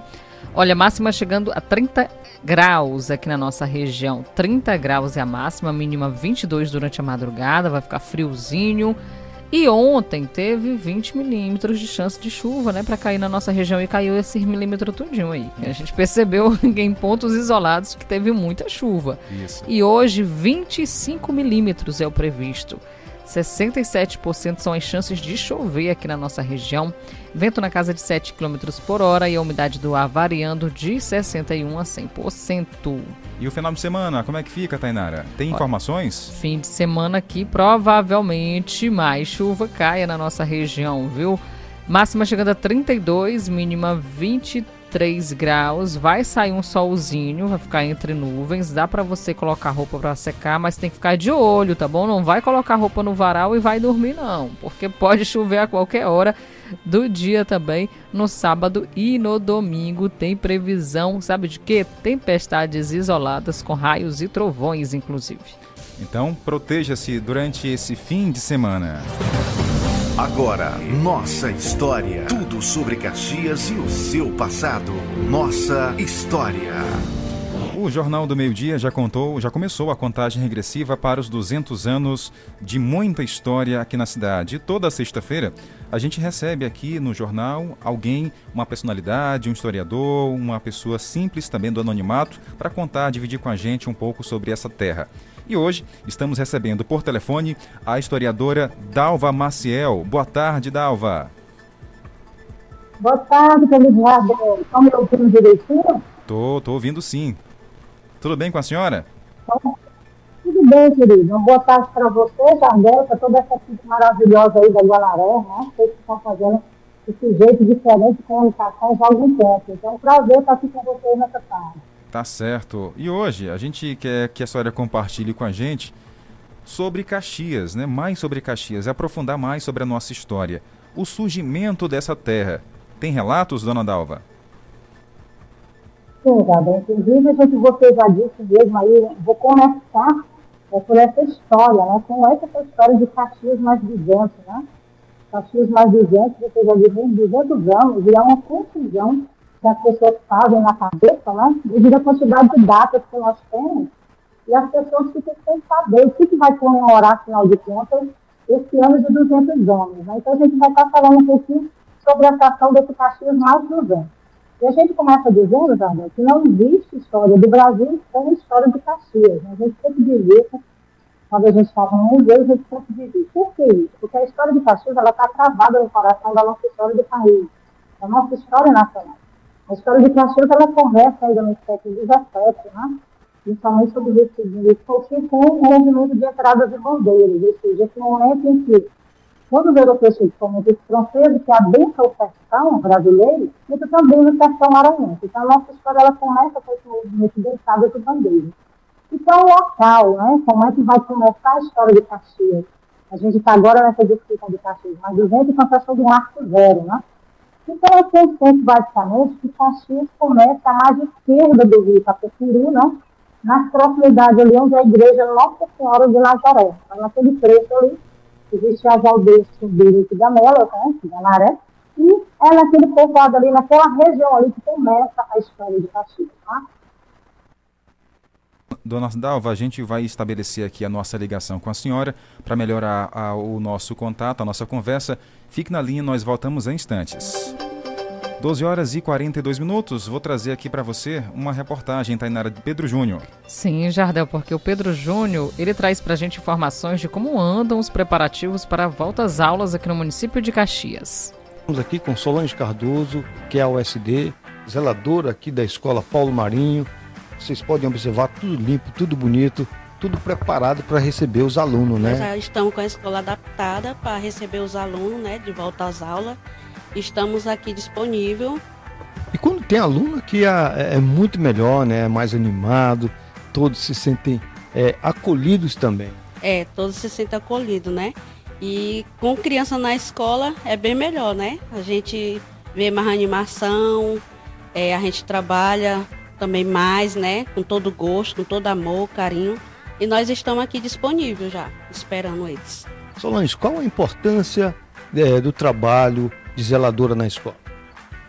Olha, máxima chegando a 30 graus aqui na nossa região. 30 graus é a máxima, mínima 22 durante a madrugada, vai ficar friozinho. E ontem teve 20 milímetros de chance de chuva, né, para cair na nossa região e caiu esse milímetro tudinho aí. A gente percebeu em pontos isolados que teve muita chuva. Isso. E hoje 25 milímetros é o previsto. 67% são as chances de chover aqui na nossa região. Vento na casa de 7 km por hora e a umidade do ar variando de 61% a 100%. E o final de semana, como é que fica, Tainara? Tem informações? Fim de semana aqui, provavelmente mais chuva caia na nossa região, viu? Máxima chegando a 32, mínima 23 graus. Vai sair um solzinho, vai ficar entre nuvens. Dá pra você colocar roupa pra secar, mas tem que ficar de olho, tá bom? Não vai colocar roupa no varal e vai dormir não, porque pode chover a qualquer hora do dia também. No sábado e no domingo tem previsão, sabe de quê? Tempestades isoladas com raios e trovões, inclusive. Então, proteja-se durante esse fim de semana. Agora, nossa história. Tudo sobre Caxias e o seu passado. Nossa história. O Jornal do Meio Dia já contou, já começou a contagem regressiva para os 200 anos de muita história aqui na cidade. E toda sexta-feira a gente recebe aqui no jornal alguém, uma personalidade, um historiador, uma pessoa simples também do anonimato, para contar, dividir com a gente um pouco sobre essa terra. E hoje estamos recebendo por telefone a historiadora Dalva Maciel. Boa tarde, Dalva. Boa tarde, Felipe Estão me ouvindo direitinho? Tô, tô ouvindo sim. Tudo bem com a senhora? Tudo bem, querido. Uma boa tarde para você, Jardel, para toda essa equipe maravilhosa aí da Gualaré, né? Vocês que estão fazendo esse jeito diferente de comunicação já há algum tempo. Então, é um prazer estar aqui com vocês nessa tarde. Tá certo. E hoje a gente quer que a senhora compartilhe com a gente sobre Caxias, né? Mais sobre Caxias, aprofundar mais sobre a nossa história. O surgimento dessa terra. Tem relatos, dona Dalva? Sim, Jardel. Inclusive, a gente, você já disse mesmo aí, vou começar é, por essa história, né? Com essa história de Caxias mais 200, né? Caxias mais 200, você já disse, 200 anos, e é uma confusão que as pessoas fazem na cabeça, né? Devido à quantidade de datas que nós temos, e as pessoas ficam sem saber o que, vai comemorar, afinal de contas, esse ano de 200 anos. Né? Então, a gente vai estar falando um pouquinho sobre a atração desse Caxias mais 200. E a gente começa dizendo, Jardel, que não existe história do Brasil sem história de Caxias. Né? A gente tem que dizer, quando a gente estava no museu, a gente tem que dizer. Por que isso? Porque a história de Caxias está travada no coração da nossa história do país, da nossa história nacional. A história de Caxias ela começa ainda no século XVII, né? principalmente sob o Recife Coutinho, com o movimento de entradas de bandeiras, ou seja, esse momento em que, quando os europeus, principalmente os franceses, que adentram o sertão brasileiro, isso também no sertão maranhense. Então, a nossa história ela começa com esse movimento de entradas de bandeiras. Então, o local, né? como é que vai começar a história de Caxias? A gente está agora nessa discussão de Caxias, mas 200 então, questão do Marco Zero, né? Então, eu penso basicamente que Caxias começa à margem esquerda do rio Itapecuru, né? nas proximidades ali onde a igreja Nossa Senhora de Nazaré. Então, naquele trecho ali, existe as aldeias Subiras e Gamelas, né? Ganaré, e é naquele povoado ali, naquela região ali que começa a história de Caxias, tá? Dona Dalva, a gente vai estabelecer aqui a nossa ligação com a senhora para melhorar a, o nosso contato, a nossa conversa. Fique na linha, nós voltamos em instantes. 12 horas e 42 minutos. Vou trazer aqui para você uma reportagem, Tainara, de Pedro Júnior. Sim, Jardel, porque o Pedro Júnior, ele traz para a gente informações de como andam os preparativos para a volta às aulas aqui no município de Caxias. Estamos aqui com Solange Cardoso, que é a USD, zeladora aqui da Escola Paulo Marinho. Vocês podem observar tudo limpo, tudo bonito, tudo preparado para receber os alunos, né? Já estamos com a escola adaptada para receber os alunos, né, de volta às aulas. Estamos aqui disponível. E quando tem aluno aqui é, é muito melhor, né? É mais animado, todos se sentem é, acolhidos também. É, todos se sentem acolhidos, né? E com criança na escola é bem melhor, né? A gente vê mais animação, é, a gente trabalha também mais, né? Com todo gosto, com todo amor, carinho. E nós estamos aqui disponíveis já, esperando eles. Solange, qual a importância é, do trabalho de zeladora na escola?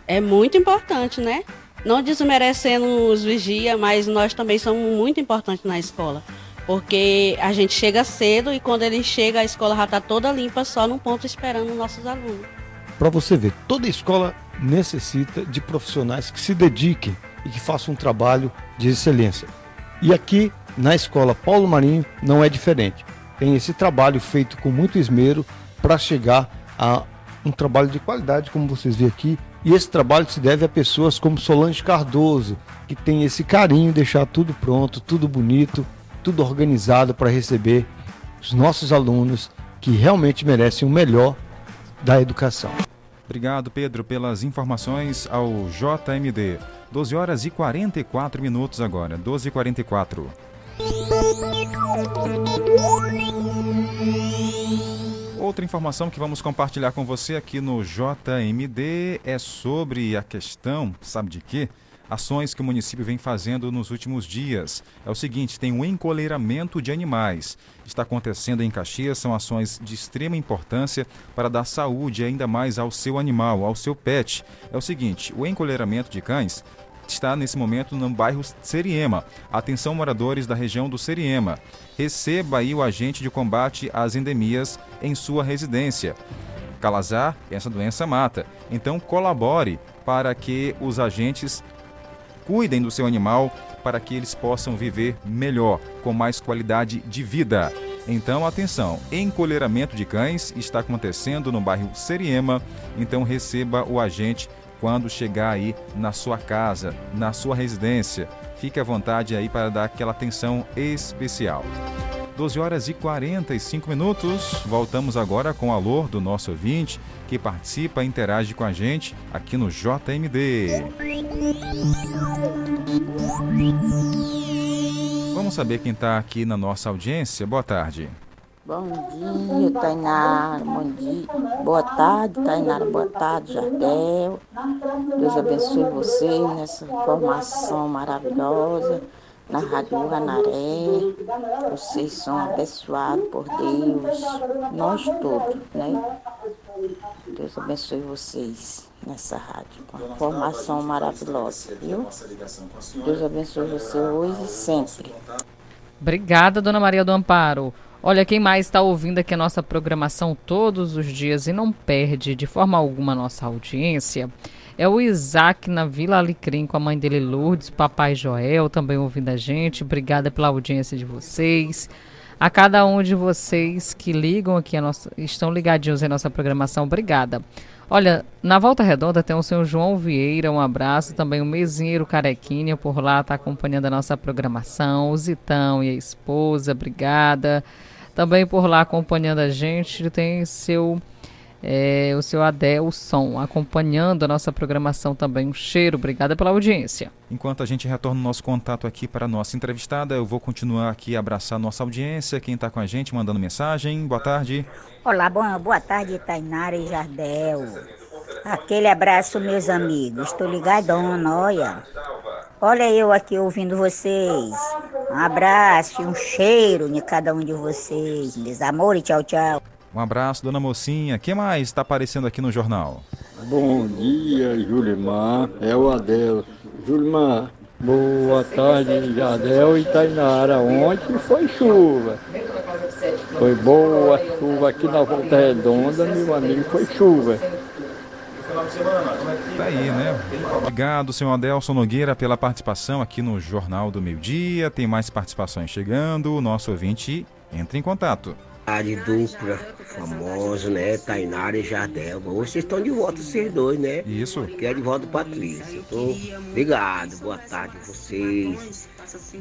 É muito importante, né? Não desmerecendo os vigia, mas nós também somos muito importantes na escola. Porque a gente chega cedo e quando ele chega, a escola já está toda limpa, só num ponto esperando os nossos alunos. Para você ver, toda escola necessita de profissionais que se dediquem e que façam um trabalho de excelência. E aqui na escola Paulo Marinho não é diferente. Tem esse trabalho feito com muito esmero para chegar a um trabalho de qualidade, como vocês veem aqui. E esse trabalho se deve a pessoas como Solange Cardoso, que tem esse carinho, deixar tudo pronto, tudo bonito, tudo organizado para receber os nossos alunos que realmente merecem o melhor da educação. Obrigado, Pedro, pelas informações ao JMD. 12 horas e 44 minutos agora. 12 e 44. Outra informação que vamos compartilhar com você aqui no JMD é sobre a questão, sabe de quê? Ações que o município vem fazendo nos últimos dias. É o seguinte: tem um encolheiramento de animais. Está acontecendo em Caxias, são ações de extrema importância para dar saúde ainda mais ao seu animal, ao seu pet. É o seguinte: o encolheiramento de cães está nesse momento no bairro Seriema. Atenção moradores da região do Seriema. Receba aí o agente de combate às endemias em sua residência. Calazar, essa doença mata. Então colabore para que os agentes cuidem do seu animal para que eles possam viver melhor, com mais qualidade de vida. Então, atenção, encolheiramento de cães está acontecendo no bairro Seriema, então receba o agente quando chegar aí na sua casa, na sua residência. Fique à vontade aí para dar aquela atenção especial. 12 horas e 45 minutos. Voltamos agora com o alô do nosso ouvinte que participa e interage com a gente aqui no JMD. Vamos saber quem está aqui na nossa audiência. Boa tarde. Bom dia, Tainara. Bom dia. Boa tarde, Tainara. Boa tarde, Jardel. Deus abençoe vocês nessa formação maravilhosa na Rádio Guanaré. Vocês são abençoados por Deus, nós todos, né? Deus abençoe vocês nessa rádio, com a formação maravilhosa, viu? Deus abençoe você hoje e sempre. Obrigada, Dona Maria do Amparo. Olha, quem mais está ouvindo aqui a nossa programação todos os dias e não perde de forma alguma a nossa audiência é o Isaac na Vila Alecrim com a mãe dele Lourdes, papai Joel também ouvindo a gente. Obrigada pela audiência de vocês. A cada um de vocês que ligam aqui nossa, estão ligadinhos em nossa programação, obrigada. Olha, na Volta Redonda tem o senhor João Vieira, um abraço, também o Mesinheiro Carequinha por lá está acompanhando a nossa programação, o Zitão e a esposa, obrigada. Também por lá acompanhando a gente tem seu é, o seu Adelson acompanhando a nossa programação também. Um cheiro, obrigada pela audiência. Enquanto a gente retorna o nosso contato aqui para a nossa entrevistada, eu vou continuar aqui a abraçar a nossa audiência, quem está com a gente mandando mensagem. Boa tarde. Olá, boa, boa tarde, Tainara e Jardel. Aquele abraço, meus amigos. Estou ligadona, olha. Olha eu aqui ouvindo vocês. Um abraço e um cheiro de cada um de vocês. Meus amores, tchau, tchau. Um abraço, dona Mocinha. O que mais está aparecendo aqui no jornal? Bom dia, Julimar. É o Adelso. Julimar, boa tarde, Jadel e Tainara. Ontem foi chuva. Foi boa chuva aqui na Volta Redonda, meu amigo, foi chuva. Tá aí, né? Obrigado, senhor Adelson Nogueira, pela participação aqui no Jornal do Meio Dia. Tem mais participações chegando. O nosso ouvinte entra em contato. Rádio dupla, famoso, né? Tainara e Jardel. Vocês estão de volta, vocês dois, né? Isso. Que é de volta, Patrícia. Tô ligado. Boa tarde a vocês.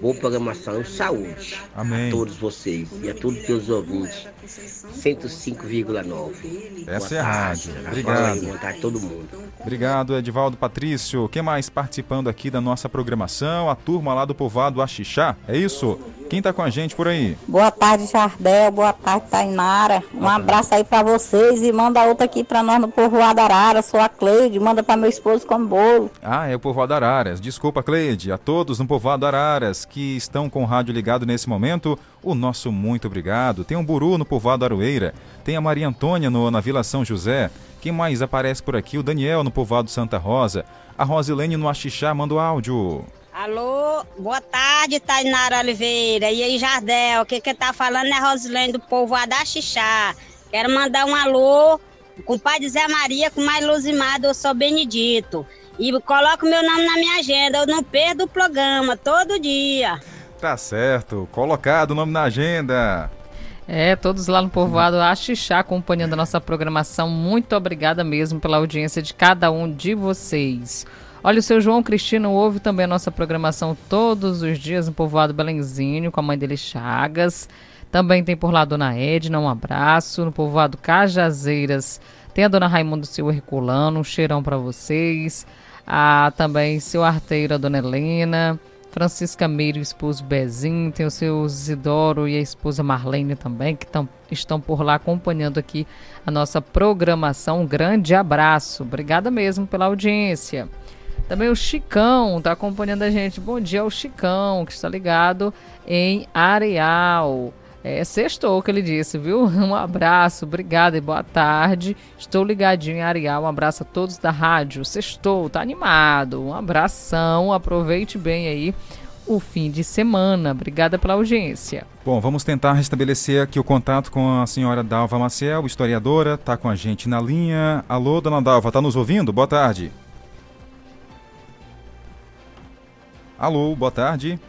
Boa programação e saúde. Amém. A todos vocês e a todos os teus ouvintes. 105,9. Essa é a rádio. Obrigado. boa tarde a todo mundo. Obrigado, Edivaldo Patrício. Quem mais participando aqui da nossa programação? A turma lá do povoado Axixá, é isso? Quem tá com a gente por aí? Boa tarde, Jardel. Boa tarde, Tainara. Um abraço aí pra vocês e manda outra aqui pra nós no povoado Arara. Sou a Cleide. Manda pra meu esposo com bolo. Ah, é o povoado Araras. Desculpa, Cleide. A todos no povoado Araras que estão com o rádio ligado nesse momento, o nosso muito obrigado. Tem um Buru no povoado Aroeira. Tem a Maria Antônia no, na Vila São José. Quem mais aparece por aqui? O Daniel no povoado Santa Rosa. A Rosilene no Axixá manda o áudio. Alô, boa tarde, Tainara Oliveira. E aí, Jardel, o que que tá falando é Rosilene do povo Adaxixá. Quero mandar um alô com o pai de Zé Maria, com mais Luzimado, eu sou Benedito. E coloca o meu nome na minha agenda, eu não perdo o programa, todo dia. Tá certo. Colocado o nome na agenda. É, todos lá no povoado Axixá acompanhando a nossa programação. Muito obrigada mesmo pela audiência de cada um de vocês. Olha, o seu João Cristino ouve também a nossa programação todos os dias no povoado Belenzinho, com a mãe dele Chagas. Também tem por lá a dona Edna, um abraço. No povoado Cajazeiras tem a dona Raimundo Silva Herculano, um cheirão para vocês. Ah, também seu arteiro, a dona Helena. Francisca Meiro o esposo Bezinho, tem o seu Isidoro e a esposa Marlene também, que tão, estão por lá acompanhando aqui a nossa programação. Um grande abraço. Obrigada mesmo pela audiência. Também o Chicão está acompanhando a gente. Bom dia ao Chicão, que está ligado em Areal. É sextou que ele disse, viu? Um abraço, obrigada e boa tarde. Estou ligadinho em Areal. Um abraço a todos da rádio. Sextou, tá animado. Um abração, aproveite bem aí o fim de semana. Obrigada pela audiência. Bom, vamos tentar restabelecer aqui o contato com a senhora Dalva Maciel, historiadora, está com a gente na linha. Alô, dona Dalva, está nos ouvindo? Boa tarde. Alô, boa tarde.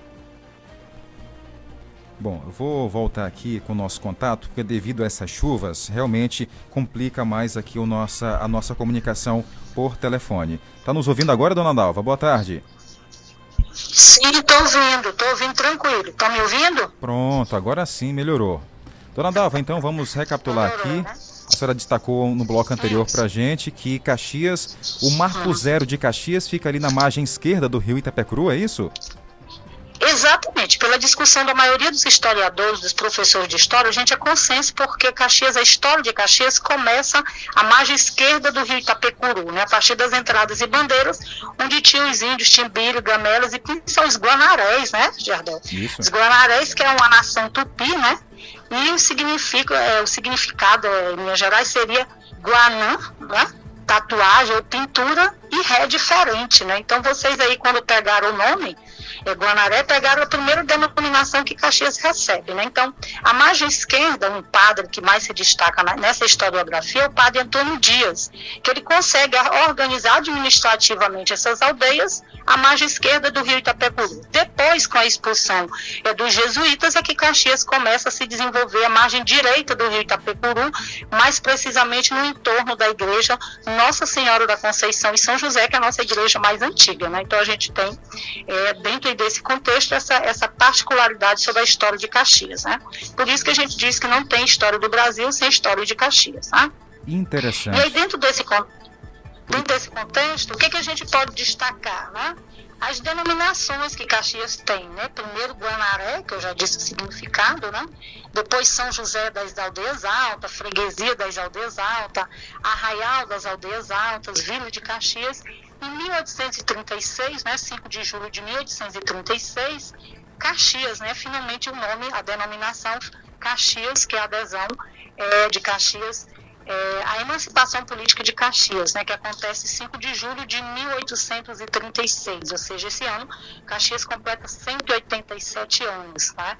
Bom, eu vou voltar aqui com o nosso contato, porque devido a essas chuvas, realmente complica mais aqui o nossa, a nossa comunicação por telefone. Está nos ouvindo agora, dona Dalva? Boa tarde. Sim, estou ouvindo, estou ouvindo tranquilo. Estão me ouvindo? Pronto, agora sim melhorou. Dona Dalva, então vamos recapitular aqui. A senhora destacou no bloco anterior pra gente que Caxias, o marco zero de Caxias fica ali na margem esquerda do rio Itapecuru, é isso? Exatamente, pela discussão da maioria dos historiadores, dos professores de história, a gente é consenso porque Caxias, a história de Caxias começa à margem esquerda do rio Itapecuru, né, a partir das entradas e bandeiras, onde tinham os índios, Timbiro, Gamelas e são os Guanarés, né, Jardel? Isso. Os Guanarés, que é uma nação tupi, né, e o, significa, é, o significado é, em Minas Gerais seria Guanã, né, tatuagem ou pintura, e ré diferente, né, então vocês aí quando pegaram o nome, é, Guanaré pegaram a primeira denominação que Caxias recebe. Né? Então, a margem esquerda, um padre que mais se destaca nessa historiografia é o padre Antônio Dias, que ele consegue organizar administrativamente essas aldeias à margem esquerda do rio Itapecuru. Depois, com a expulsão é, dos jesuítas, é que Caxias começa a se desenvolver à margem direita do rio Itapecuru, mais precisamente no entorno da igreja Nossa Senhora da Conceição e São José, que é a nossa igreja mais antiga. Né? Então, a gente tem, é, dentro desse contexto, essa, essa particularidade sobre a história de Caxias. Né? Por isso que a gente diz que não tem história do Brasil sem história de Caxias. Tá? Interessante. E aí, dentro desse, dentro desse contexto, o que, que a gente pode destacar? Né? As denominações que Caxias tem, né? Primeiro Guanaré, que eu já disse o significado, né? Depois São José das Aldeias Altas, Freguesia das Aldeias Altas, Arraial das Aldeias Altas, Vila de Caxias. Em 1836, né? 5 de julho de 1836, Caxias, né? Finalmente o nome, a denominação Caxias, que é a adesão é, de Caxias é, a emancipação política de Caxias, né, que acontece 5 de julho de 1836, ou seja, esse ano Caxias completa 187 anos né,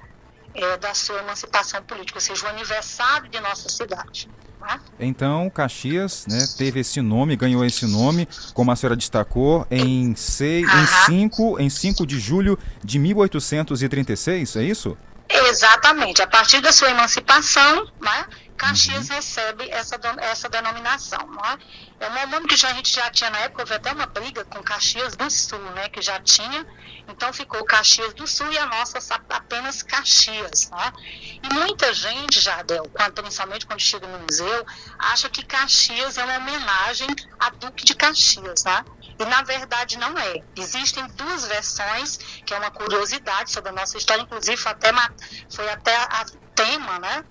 é, da sua emancipação política, ou seja, o aniversário de nossa cidade. né. Então, Caxias né, teve esse nome, ganhou esse nome, como a senhora destacou, em 5 em cinco, em 5 de julho de 1836, é isso? Exatamente. A partir da sua emancipação, né, Caxias recebe essa, essa denominação. Não é? é um nome que já, a gente já tinha na época, houve até uma briga com Caxias do Sul, né, que já tinha. Então ficou Caxias do Sul e a nossa sa- apenas Caxias. Né? E muita gente, Jardel, quando, principalmente quando chega no museu, acha que Caxias é uma homenagem a Duque de Caxias. Né? E na verdade não é. Existem duas versões, que é uma curiosidade sobre a nossa história, inclusive foi até, foi até a tema, né?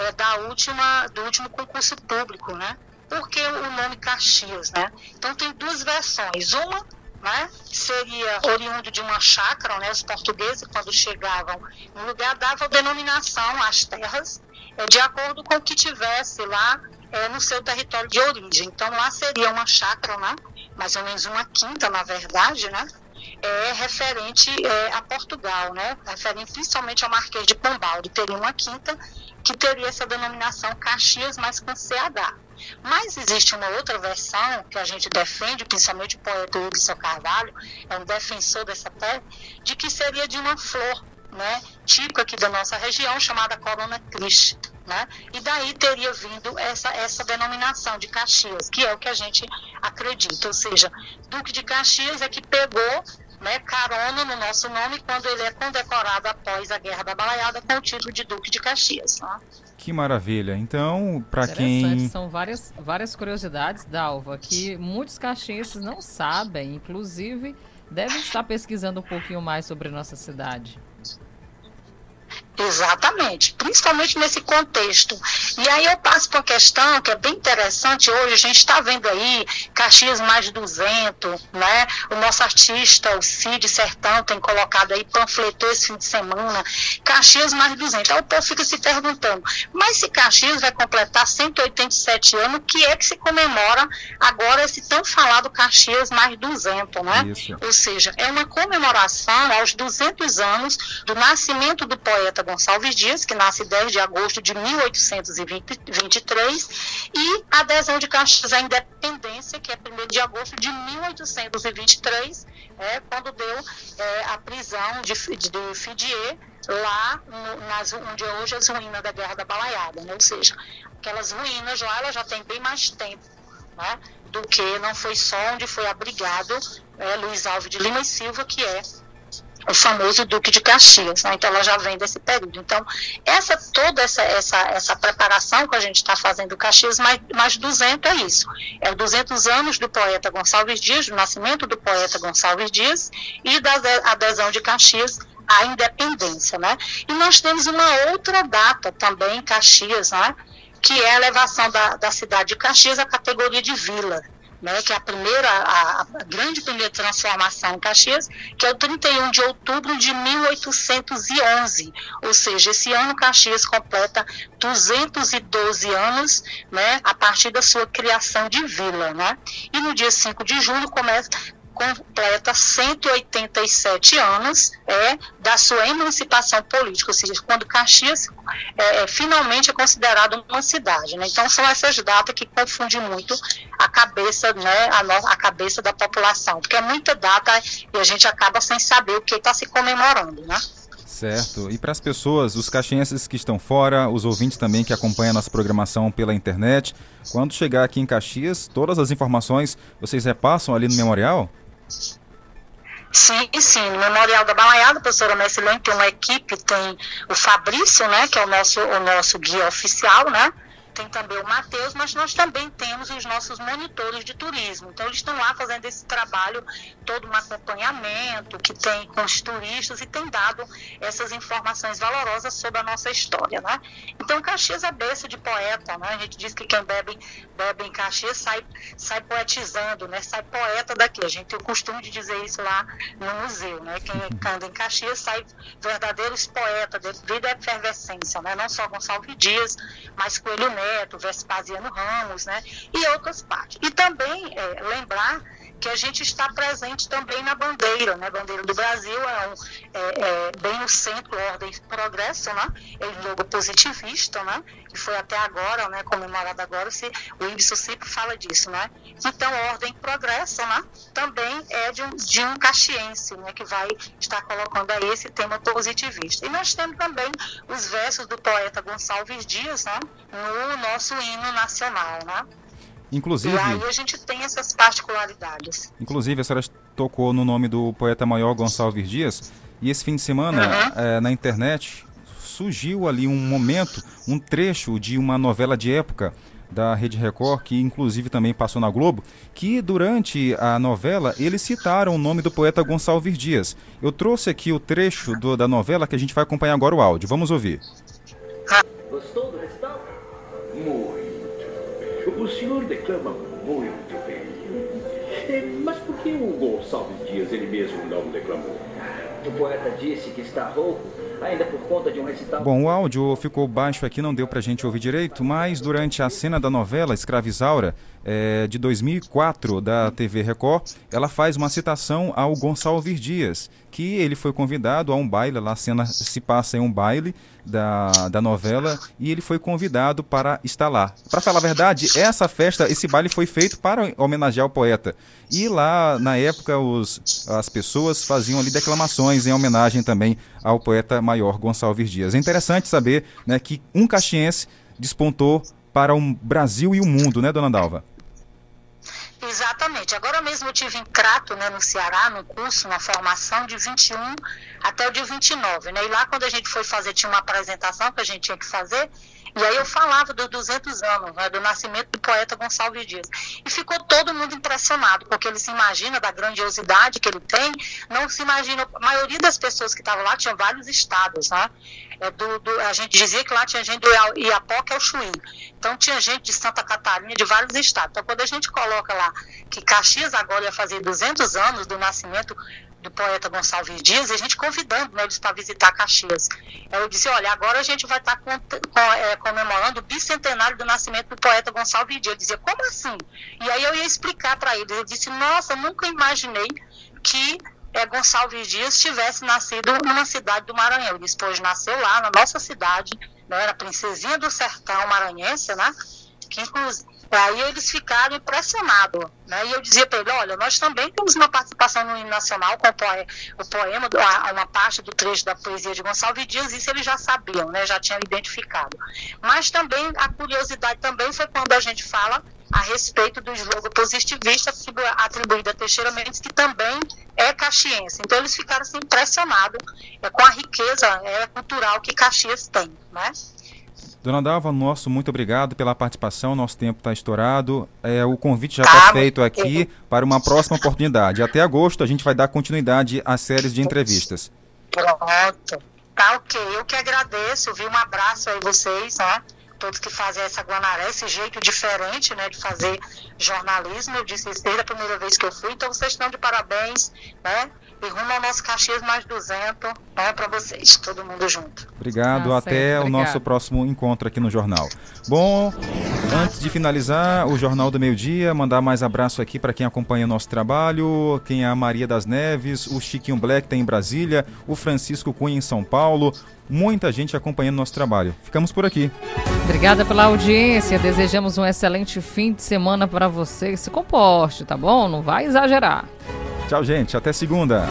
É, da última, do último concurso público, né? Por que o nome Caxias, né? Então tem duas versões. Uma, né, seria oriundo de uma chácara, né? Os portugueses, quando chegavam no lugar, davam denominação às terras, é, de acordo com o que tivesse lá é, no seu território de origem. Então lá seria uma chácara, né? Mais ou menos uma quinta, na verdade, né? é referente é, a Portugal, né? referente principalmente ao Marquês de Pombal. Ele teria uma quinta que teria essa denominação Caxias, mas com CH. Mas existe uma outra versão que a gente defende, principalmente o poeta Wilson Carvalho, é um defensor dessa terra, de que seria de uma flor, né, típica aqui da nossa região, chamada Corona Christi. Né? E daí teria vindo essa, essa denominação de Caxias, que é o que a gente acredita. Ou seja, Duque de Caxias é que pegou né, carona no nosso nome quando ele é condecorado após a Guerra da Balaiada com o título de Duque de Caxias. né? Que maravilha. Então, para Interessante, quem são várias, várias curiosidades, Dalva, que muitos caxienses não sabem, inclusive devem estar pesquisando um pouquinho mais sobre nossa cidade. Exatamente, principalmente nesse contexto. E aí eu passo para uma questão que é bem interessante hoje, a gente está vendo aí Caxias mais de 200, né? O nosso artista, o Cid Sertão, tem colocado aí, panfletou esse fim de semana, Caxias mais de 200. Aí o povo fica se perguntando, mas se Caxias vai completar 187 anos, o que é que se comemora agora esse tão falado Caxias mais de 200, né? Isso. Ou seja, é uma comemoração aos 200 anos do nascimento do poeta Gonçalves Dias, que nasce 10 de agosto de 1823, e a adesão de Caxias à independência, que é 1 de agosto de 1823, é, quando deu é, a prisão de, Fi- de Fidier lá no, nas, onde é hoje as ruínas da Guerra da Balaiada, né? ou seja, aquelas ruínas lá já tem bem mais tempo né, do que não foi só onde foi abrigado é, Luiz Alves de Lima e Silva, que é o famoso Duque de Caxias, né? então ela já vem desse período. Então, essa toda essa, essa, essa preparação que a gente está fazendo do Caxias, mais, mais 200 é isso. É os 200 anos do poeta Gonçalves Dias, do nascimento do poeta Gonçalves Dias e da ade- adesão de Caxias à independência, né? E nós temos uma outra data também em Caxias, né? Que é a elevação da, da cidade de Caxias à categoria de vila né, que é a primeira, a, a grande primeira transformação em Caxias, que é o 31 de outubro de 1811. Ou seja, esse ano Caxias completa 212 anos, né, a partir da sua criação de vila, né? E no dia 5 de julho começa completa 187 anos é, da sua emancipação política, ou seja, quando Caxias é, é, finalmente é considerado uma cidade. Né? Então são essas datas que confundem muito a cabeça, né, a, no- a cabeça da população, porque é muita data e a gente acaba sem saber o que está se comemorando, né? Certo. E para as pessoas, os caxienses que estão fora, os ouvintes também que acompanham nossa programação pela internet, quando chegar aqui em Caxias, todas as informações vocês repassam ali no memorial? Sim, sim. No Memorial da Balaiada, professora Messilene tem uma equipe, tem o Fabrício, né, que é o nosso, o nosso guia oficial, né? Tem também o Matheus, mas nós também temos os nossos monitores de turismo. Então, eles estão lá fazendo esse trabalho, todo um acompanhamento que tem com os turistas e tem dado essas informações valorosas sobre a nossa história, né? Então, Caxias é berço de poeta, né? A gente diz que quem bebe, bebe em Caxias sai, sai poetizando, né? Sai poeta daqui. A gente tem o costume de dizer isso lá no museu, né? Quem anda em Caxias sai verdadeiros poetas devido à efervescência, né? Não só Gonçalves Dias, mas Coelho Neto, Vespasiano Ramos, né? E outras partes. E também é, lembrar que a gente está presente também na bandeira, né? Bandeira do Brasil é, um, é, é bem no centro, Ordem e Progresso, né? É um logo positivista, né? Que foi até agora, né? Comemorado agora, se, o Ibsen sempre fala disso, né? Então, Ordem e Progresso, né? Também é de um, de um caxiense, né? Que vai estar colocando aí esse tema positivista. E nós temos também os versos do poeta Gonçalves Dias, né? No nosso hino nacional, né? Inclusive, E aí a gente tem essas particularidades. inclusive a senhora tocou no nome do poeta maior Gonçalves Dias, e esse fim de semana, eh, na internet, surgiu ali um momento, um trecho de uma novela de época da Rede Record, que inclusive também passou na Globo, que durante a novela eles citaram o nome do poeta Gonçalves Dias. Eu trouxe aqui o trecho do- da novela que a gente vai acompanhar agora o áudio. Vamos ouvir. Gostou do. O senhor declama muito bem. Eh, Mas por que o Gonçalves Dias ele mesmo não declamou? O poeta disse que está rouco, ainda por conta de um recital. Bom, o áudio ficou baixo aqui, não deu pra gente ouvir direito, mas durante a cena da novela Escravizaura, eh, de 2004, da TV Record, ela faz uma citação ao Gonçalves Dias, que ele foi convidado a um baile, lá a cena se passa em um baile da, da novela, e ele foi convidado para estar lá. Para falar a verdade, essa festa, esse baile foi feito para homenagear o poeta. E lá, na época, os, as pessoas faziam ali declamações em homenagem também ao poeta maior Gonçalves Dias. É interessante saber né, que um caxiense despontou para o Brasil e o mundo, né, dona Dalva? Exatamente. Agora mesmo eu tive em Crato, né, no Ceará, no curso, na formação de 21 até o dia 29, né? E lá quando a gente foi fazer, tinha uma apresentação que a gente tinha que fazer, E aí eu falava dos 200 anos, né, do nascimento do poeta Gonçalves Dias. E ficou todo mundo impressionado, porque ele se imagina da grandiosidade que ele tem, não se imagina, a maioria das pessoas que estavam lá tinham vários estados, né? É do, do- a gente dizia que lá tinha gente do Ia- Iapoca ao Chuí. Então tinha gente de Santa Catarina, de vários estados. Então quando a gente coloca lá que Caxias agora ia fazer 200 anos do nascimento do poeta Gonçalves Dias, a gente convidando né, eles para visitar Caxias. Eu disse, olha, agora a gente vai estar comemorando o bicentenário do nascimento do poeta Gonçalves Dias. Eu dizia, como assim? E aí eu ia explicar para eles. Eu disse, nossa, nunca imaginei que é, Gonçalves Dias tivesse nascido numa cidade do Maranhão. Ele disse, pois nasceu lá na nossa cidade, né, era Princesinha do Sertão Maranhense, né? Que Aí eles ficaram impressionados. Né? E eu dizia para ele, olha, nós também temos uma participação no hino nacional com o, poe- o poema, uma parte do trecho da poesia de Gonçalves Dias, isso eles já sabiam, né? já tinham identificado. Mas também a curiosidade também foi quando a gente fala a respeito do slogan positivista atribu- atribuído a Teixeira Mendes, que também é caxiense. Então eles ficaram assim, impressionados é, com a riqueza é, cultural que Caxias tem. Né? Dona Dalva, nosso muito obrigado pela participação. Nosso tempo está estourado. É, o convite já está feito aqui para uma próxima oportunidade. Até agosto a gente vai dar continuidade às séries de entrevistas. Pronto. Tá ok. Eu que agradeço, viu? Um abraço aí vocês, né? Todos que fazem essa Guanaré, esse jeito diferente, né, de fazer jornalismo. Eu disse isso desde a primeira vez que eu fui. Então vocês estão de parabéns, né? E rumo ao nosso Caxias mais 200, né, para vocês, todo mundo junto. Obrigado. Tá Até certo, o obrigado. nosso próximo encontro aqui no jornal. Bom, antes de finalizar o Jornal do Meio Dia, mandar mais abraço aqui para quem acompanha nosso trabalho, quem é a Maria das Neves, o Chiquinho Black tem em Brasília, o Francisco Cunha em São Paulo. Muita gente acompanhando nosso trabalho. Ficamos por aqui. Obrigada pela audiência. Desejamos um excelente fim de semana para você. Se comporte, tá bom? Não vai exagerar. Tchau, gente. Até segunda.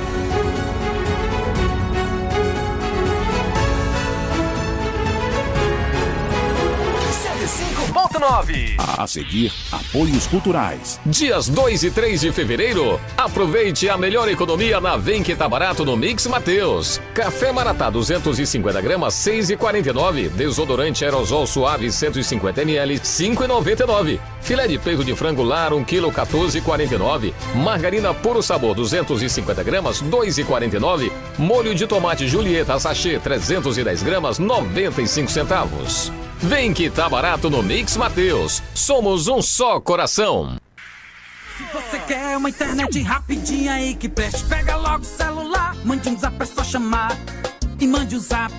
A seguir, apoios culturais. Dias 2 e 3 de fevereiro, aproveite a melhor economia na Vem que tá barato no Mix Mateus. Café Maratá 250 gramas 6,49. Desodorante aerosol suave 150 ml 5,99. Filé de peito de frango lar 1 kg 14,49. Margarina puro sabor 250 gramas 2,49. Molho de tomate Julieta sachê 310 gramas 95 centavos. Vem que tá barato no Mix Mateus. Somos um só coração. Se você quer uma internet rapidinha aí que preste, pega logo o celular, mande um zap, é só chamar. E mande o zap,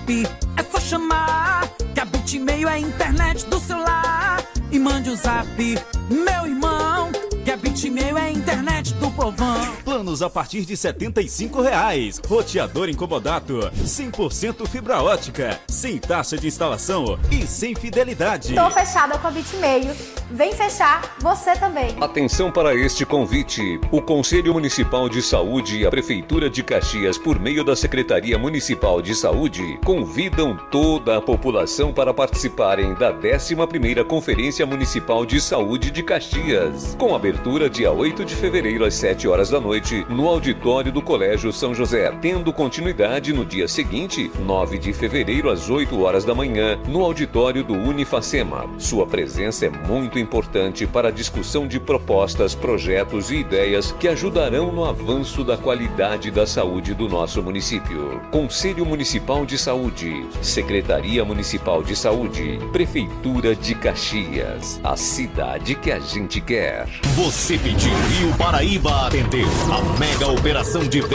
é só chamar. Que a Bitmail é a internet do celular. E mande o zap, meu irmão. Bitmail é a internet do povão. Planos a partir de 75 reais. Roteador incomodato. 100% fibra ótica. Sem taxa de instalação e sem fidelidade. Tô fechada com a Bitmail. Vem fechar você também. Atenção para este convite. O Conselho Municipal de Saúde e a Prefeitura de Caxias, por meio da Secretaria Municipal de Saúde, convidam toda a população para participarem da 11ª Conferência Municipal de Saúde de Caxias, com abertura dia 8 de fevereiro às 7 horas da noite, no auditório do Colégio São José, tendo continuidade no dia seguinte, 9 de fevereiro às 8 horas da manhã, no auditório do Unifacema. Sua presença é muito importante para a discussão de propostas, projetos e ideias que ajudarão no avanço da qualidade da saúde do nosso município. Conselho Municipal de Saúde, Secretaria Municipal de Saúde, Prefeitura de Caxias, a cidade que a gente quer. Você pediu e o Paraíba atendeu. A mega operação de venda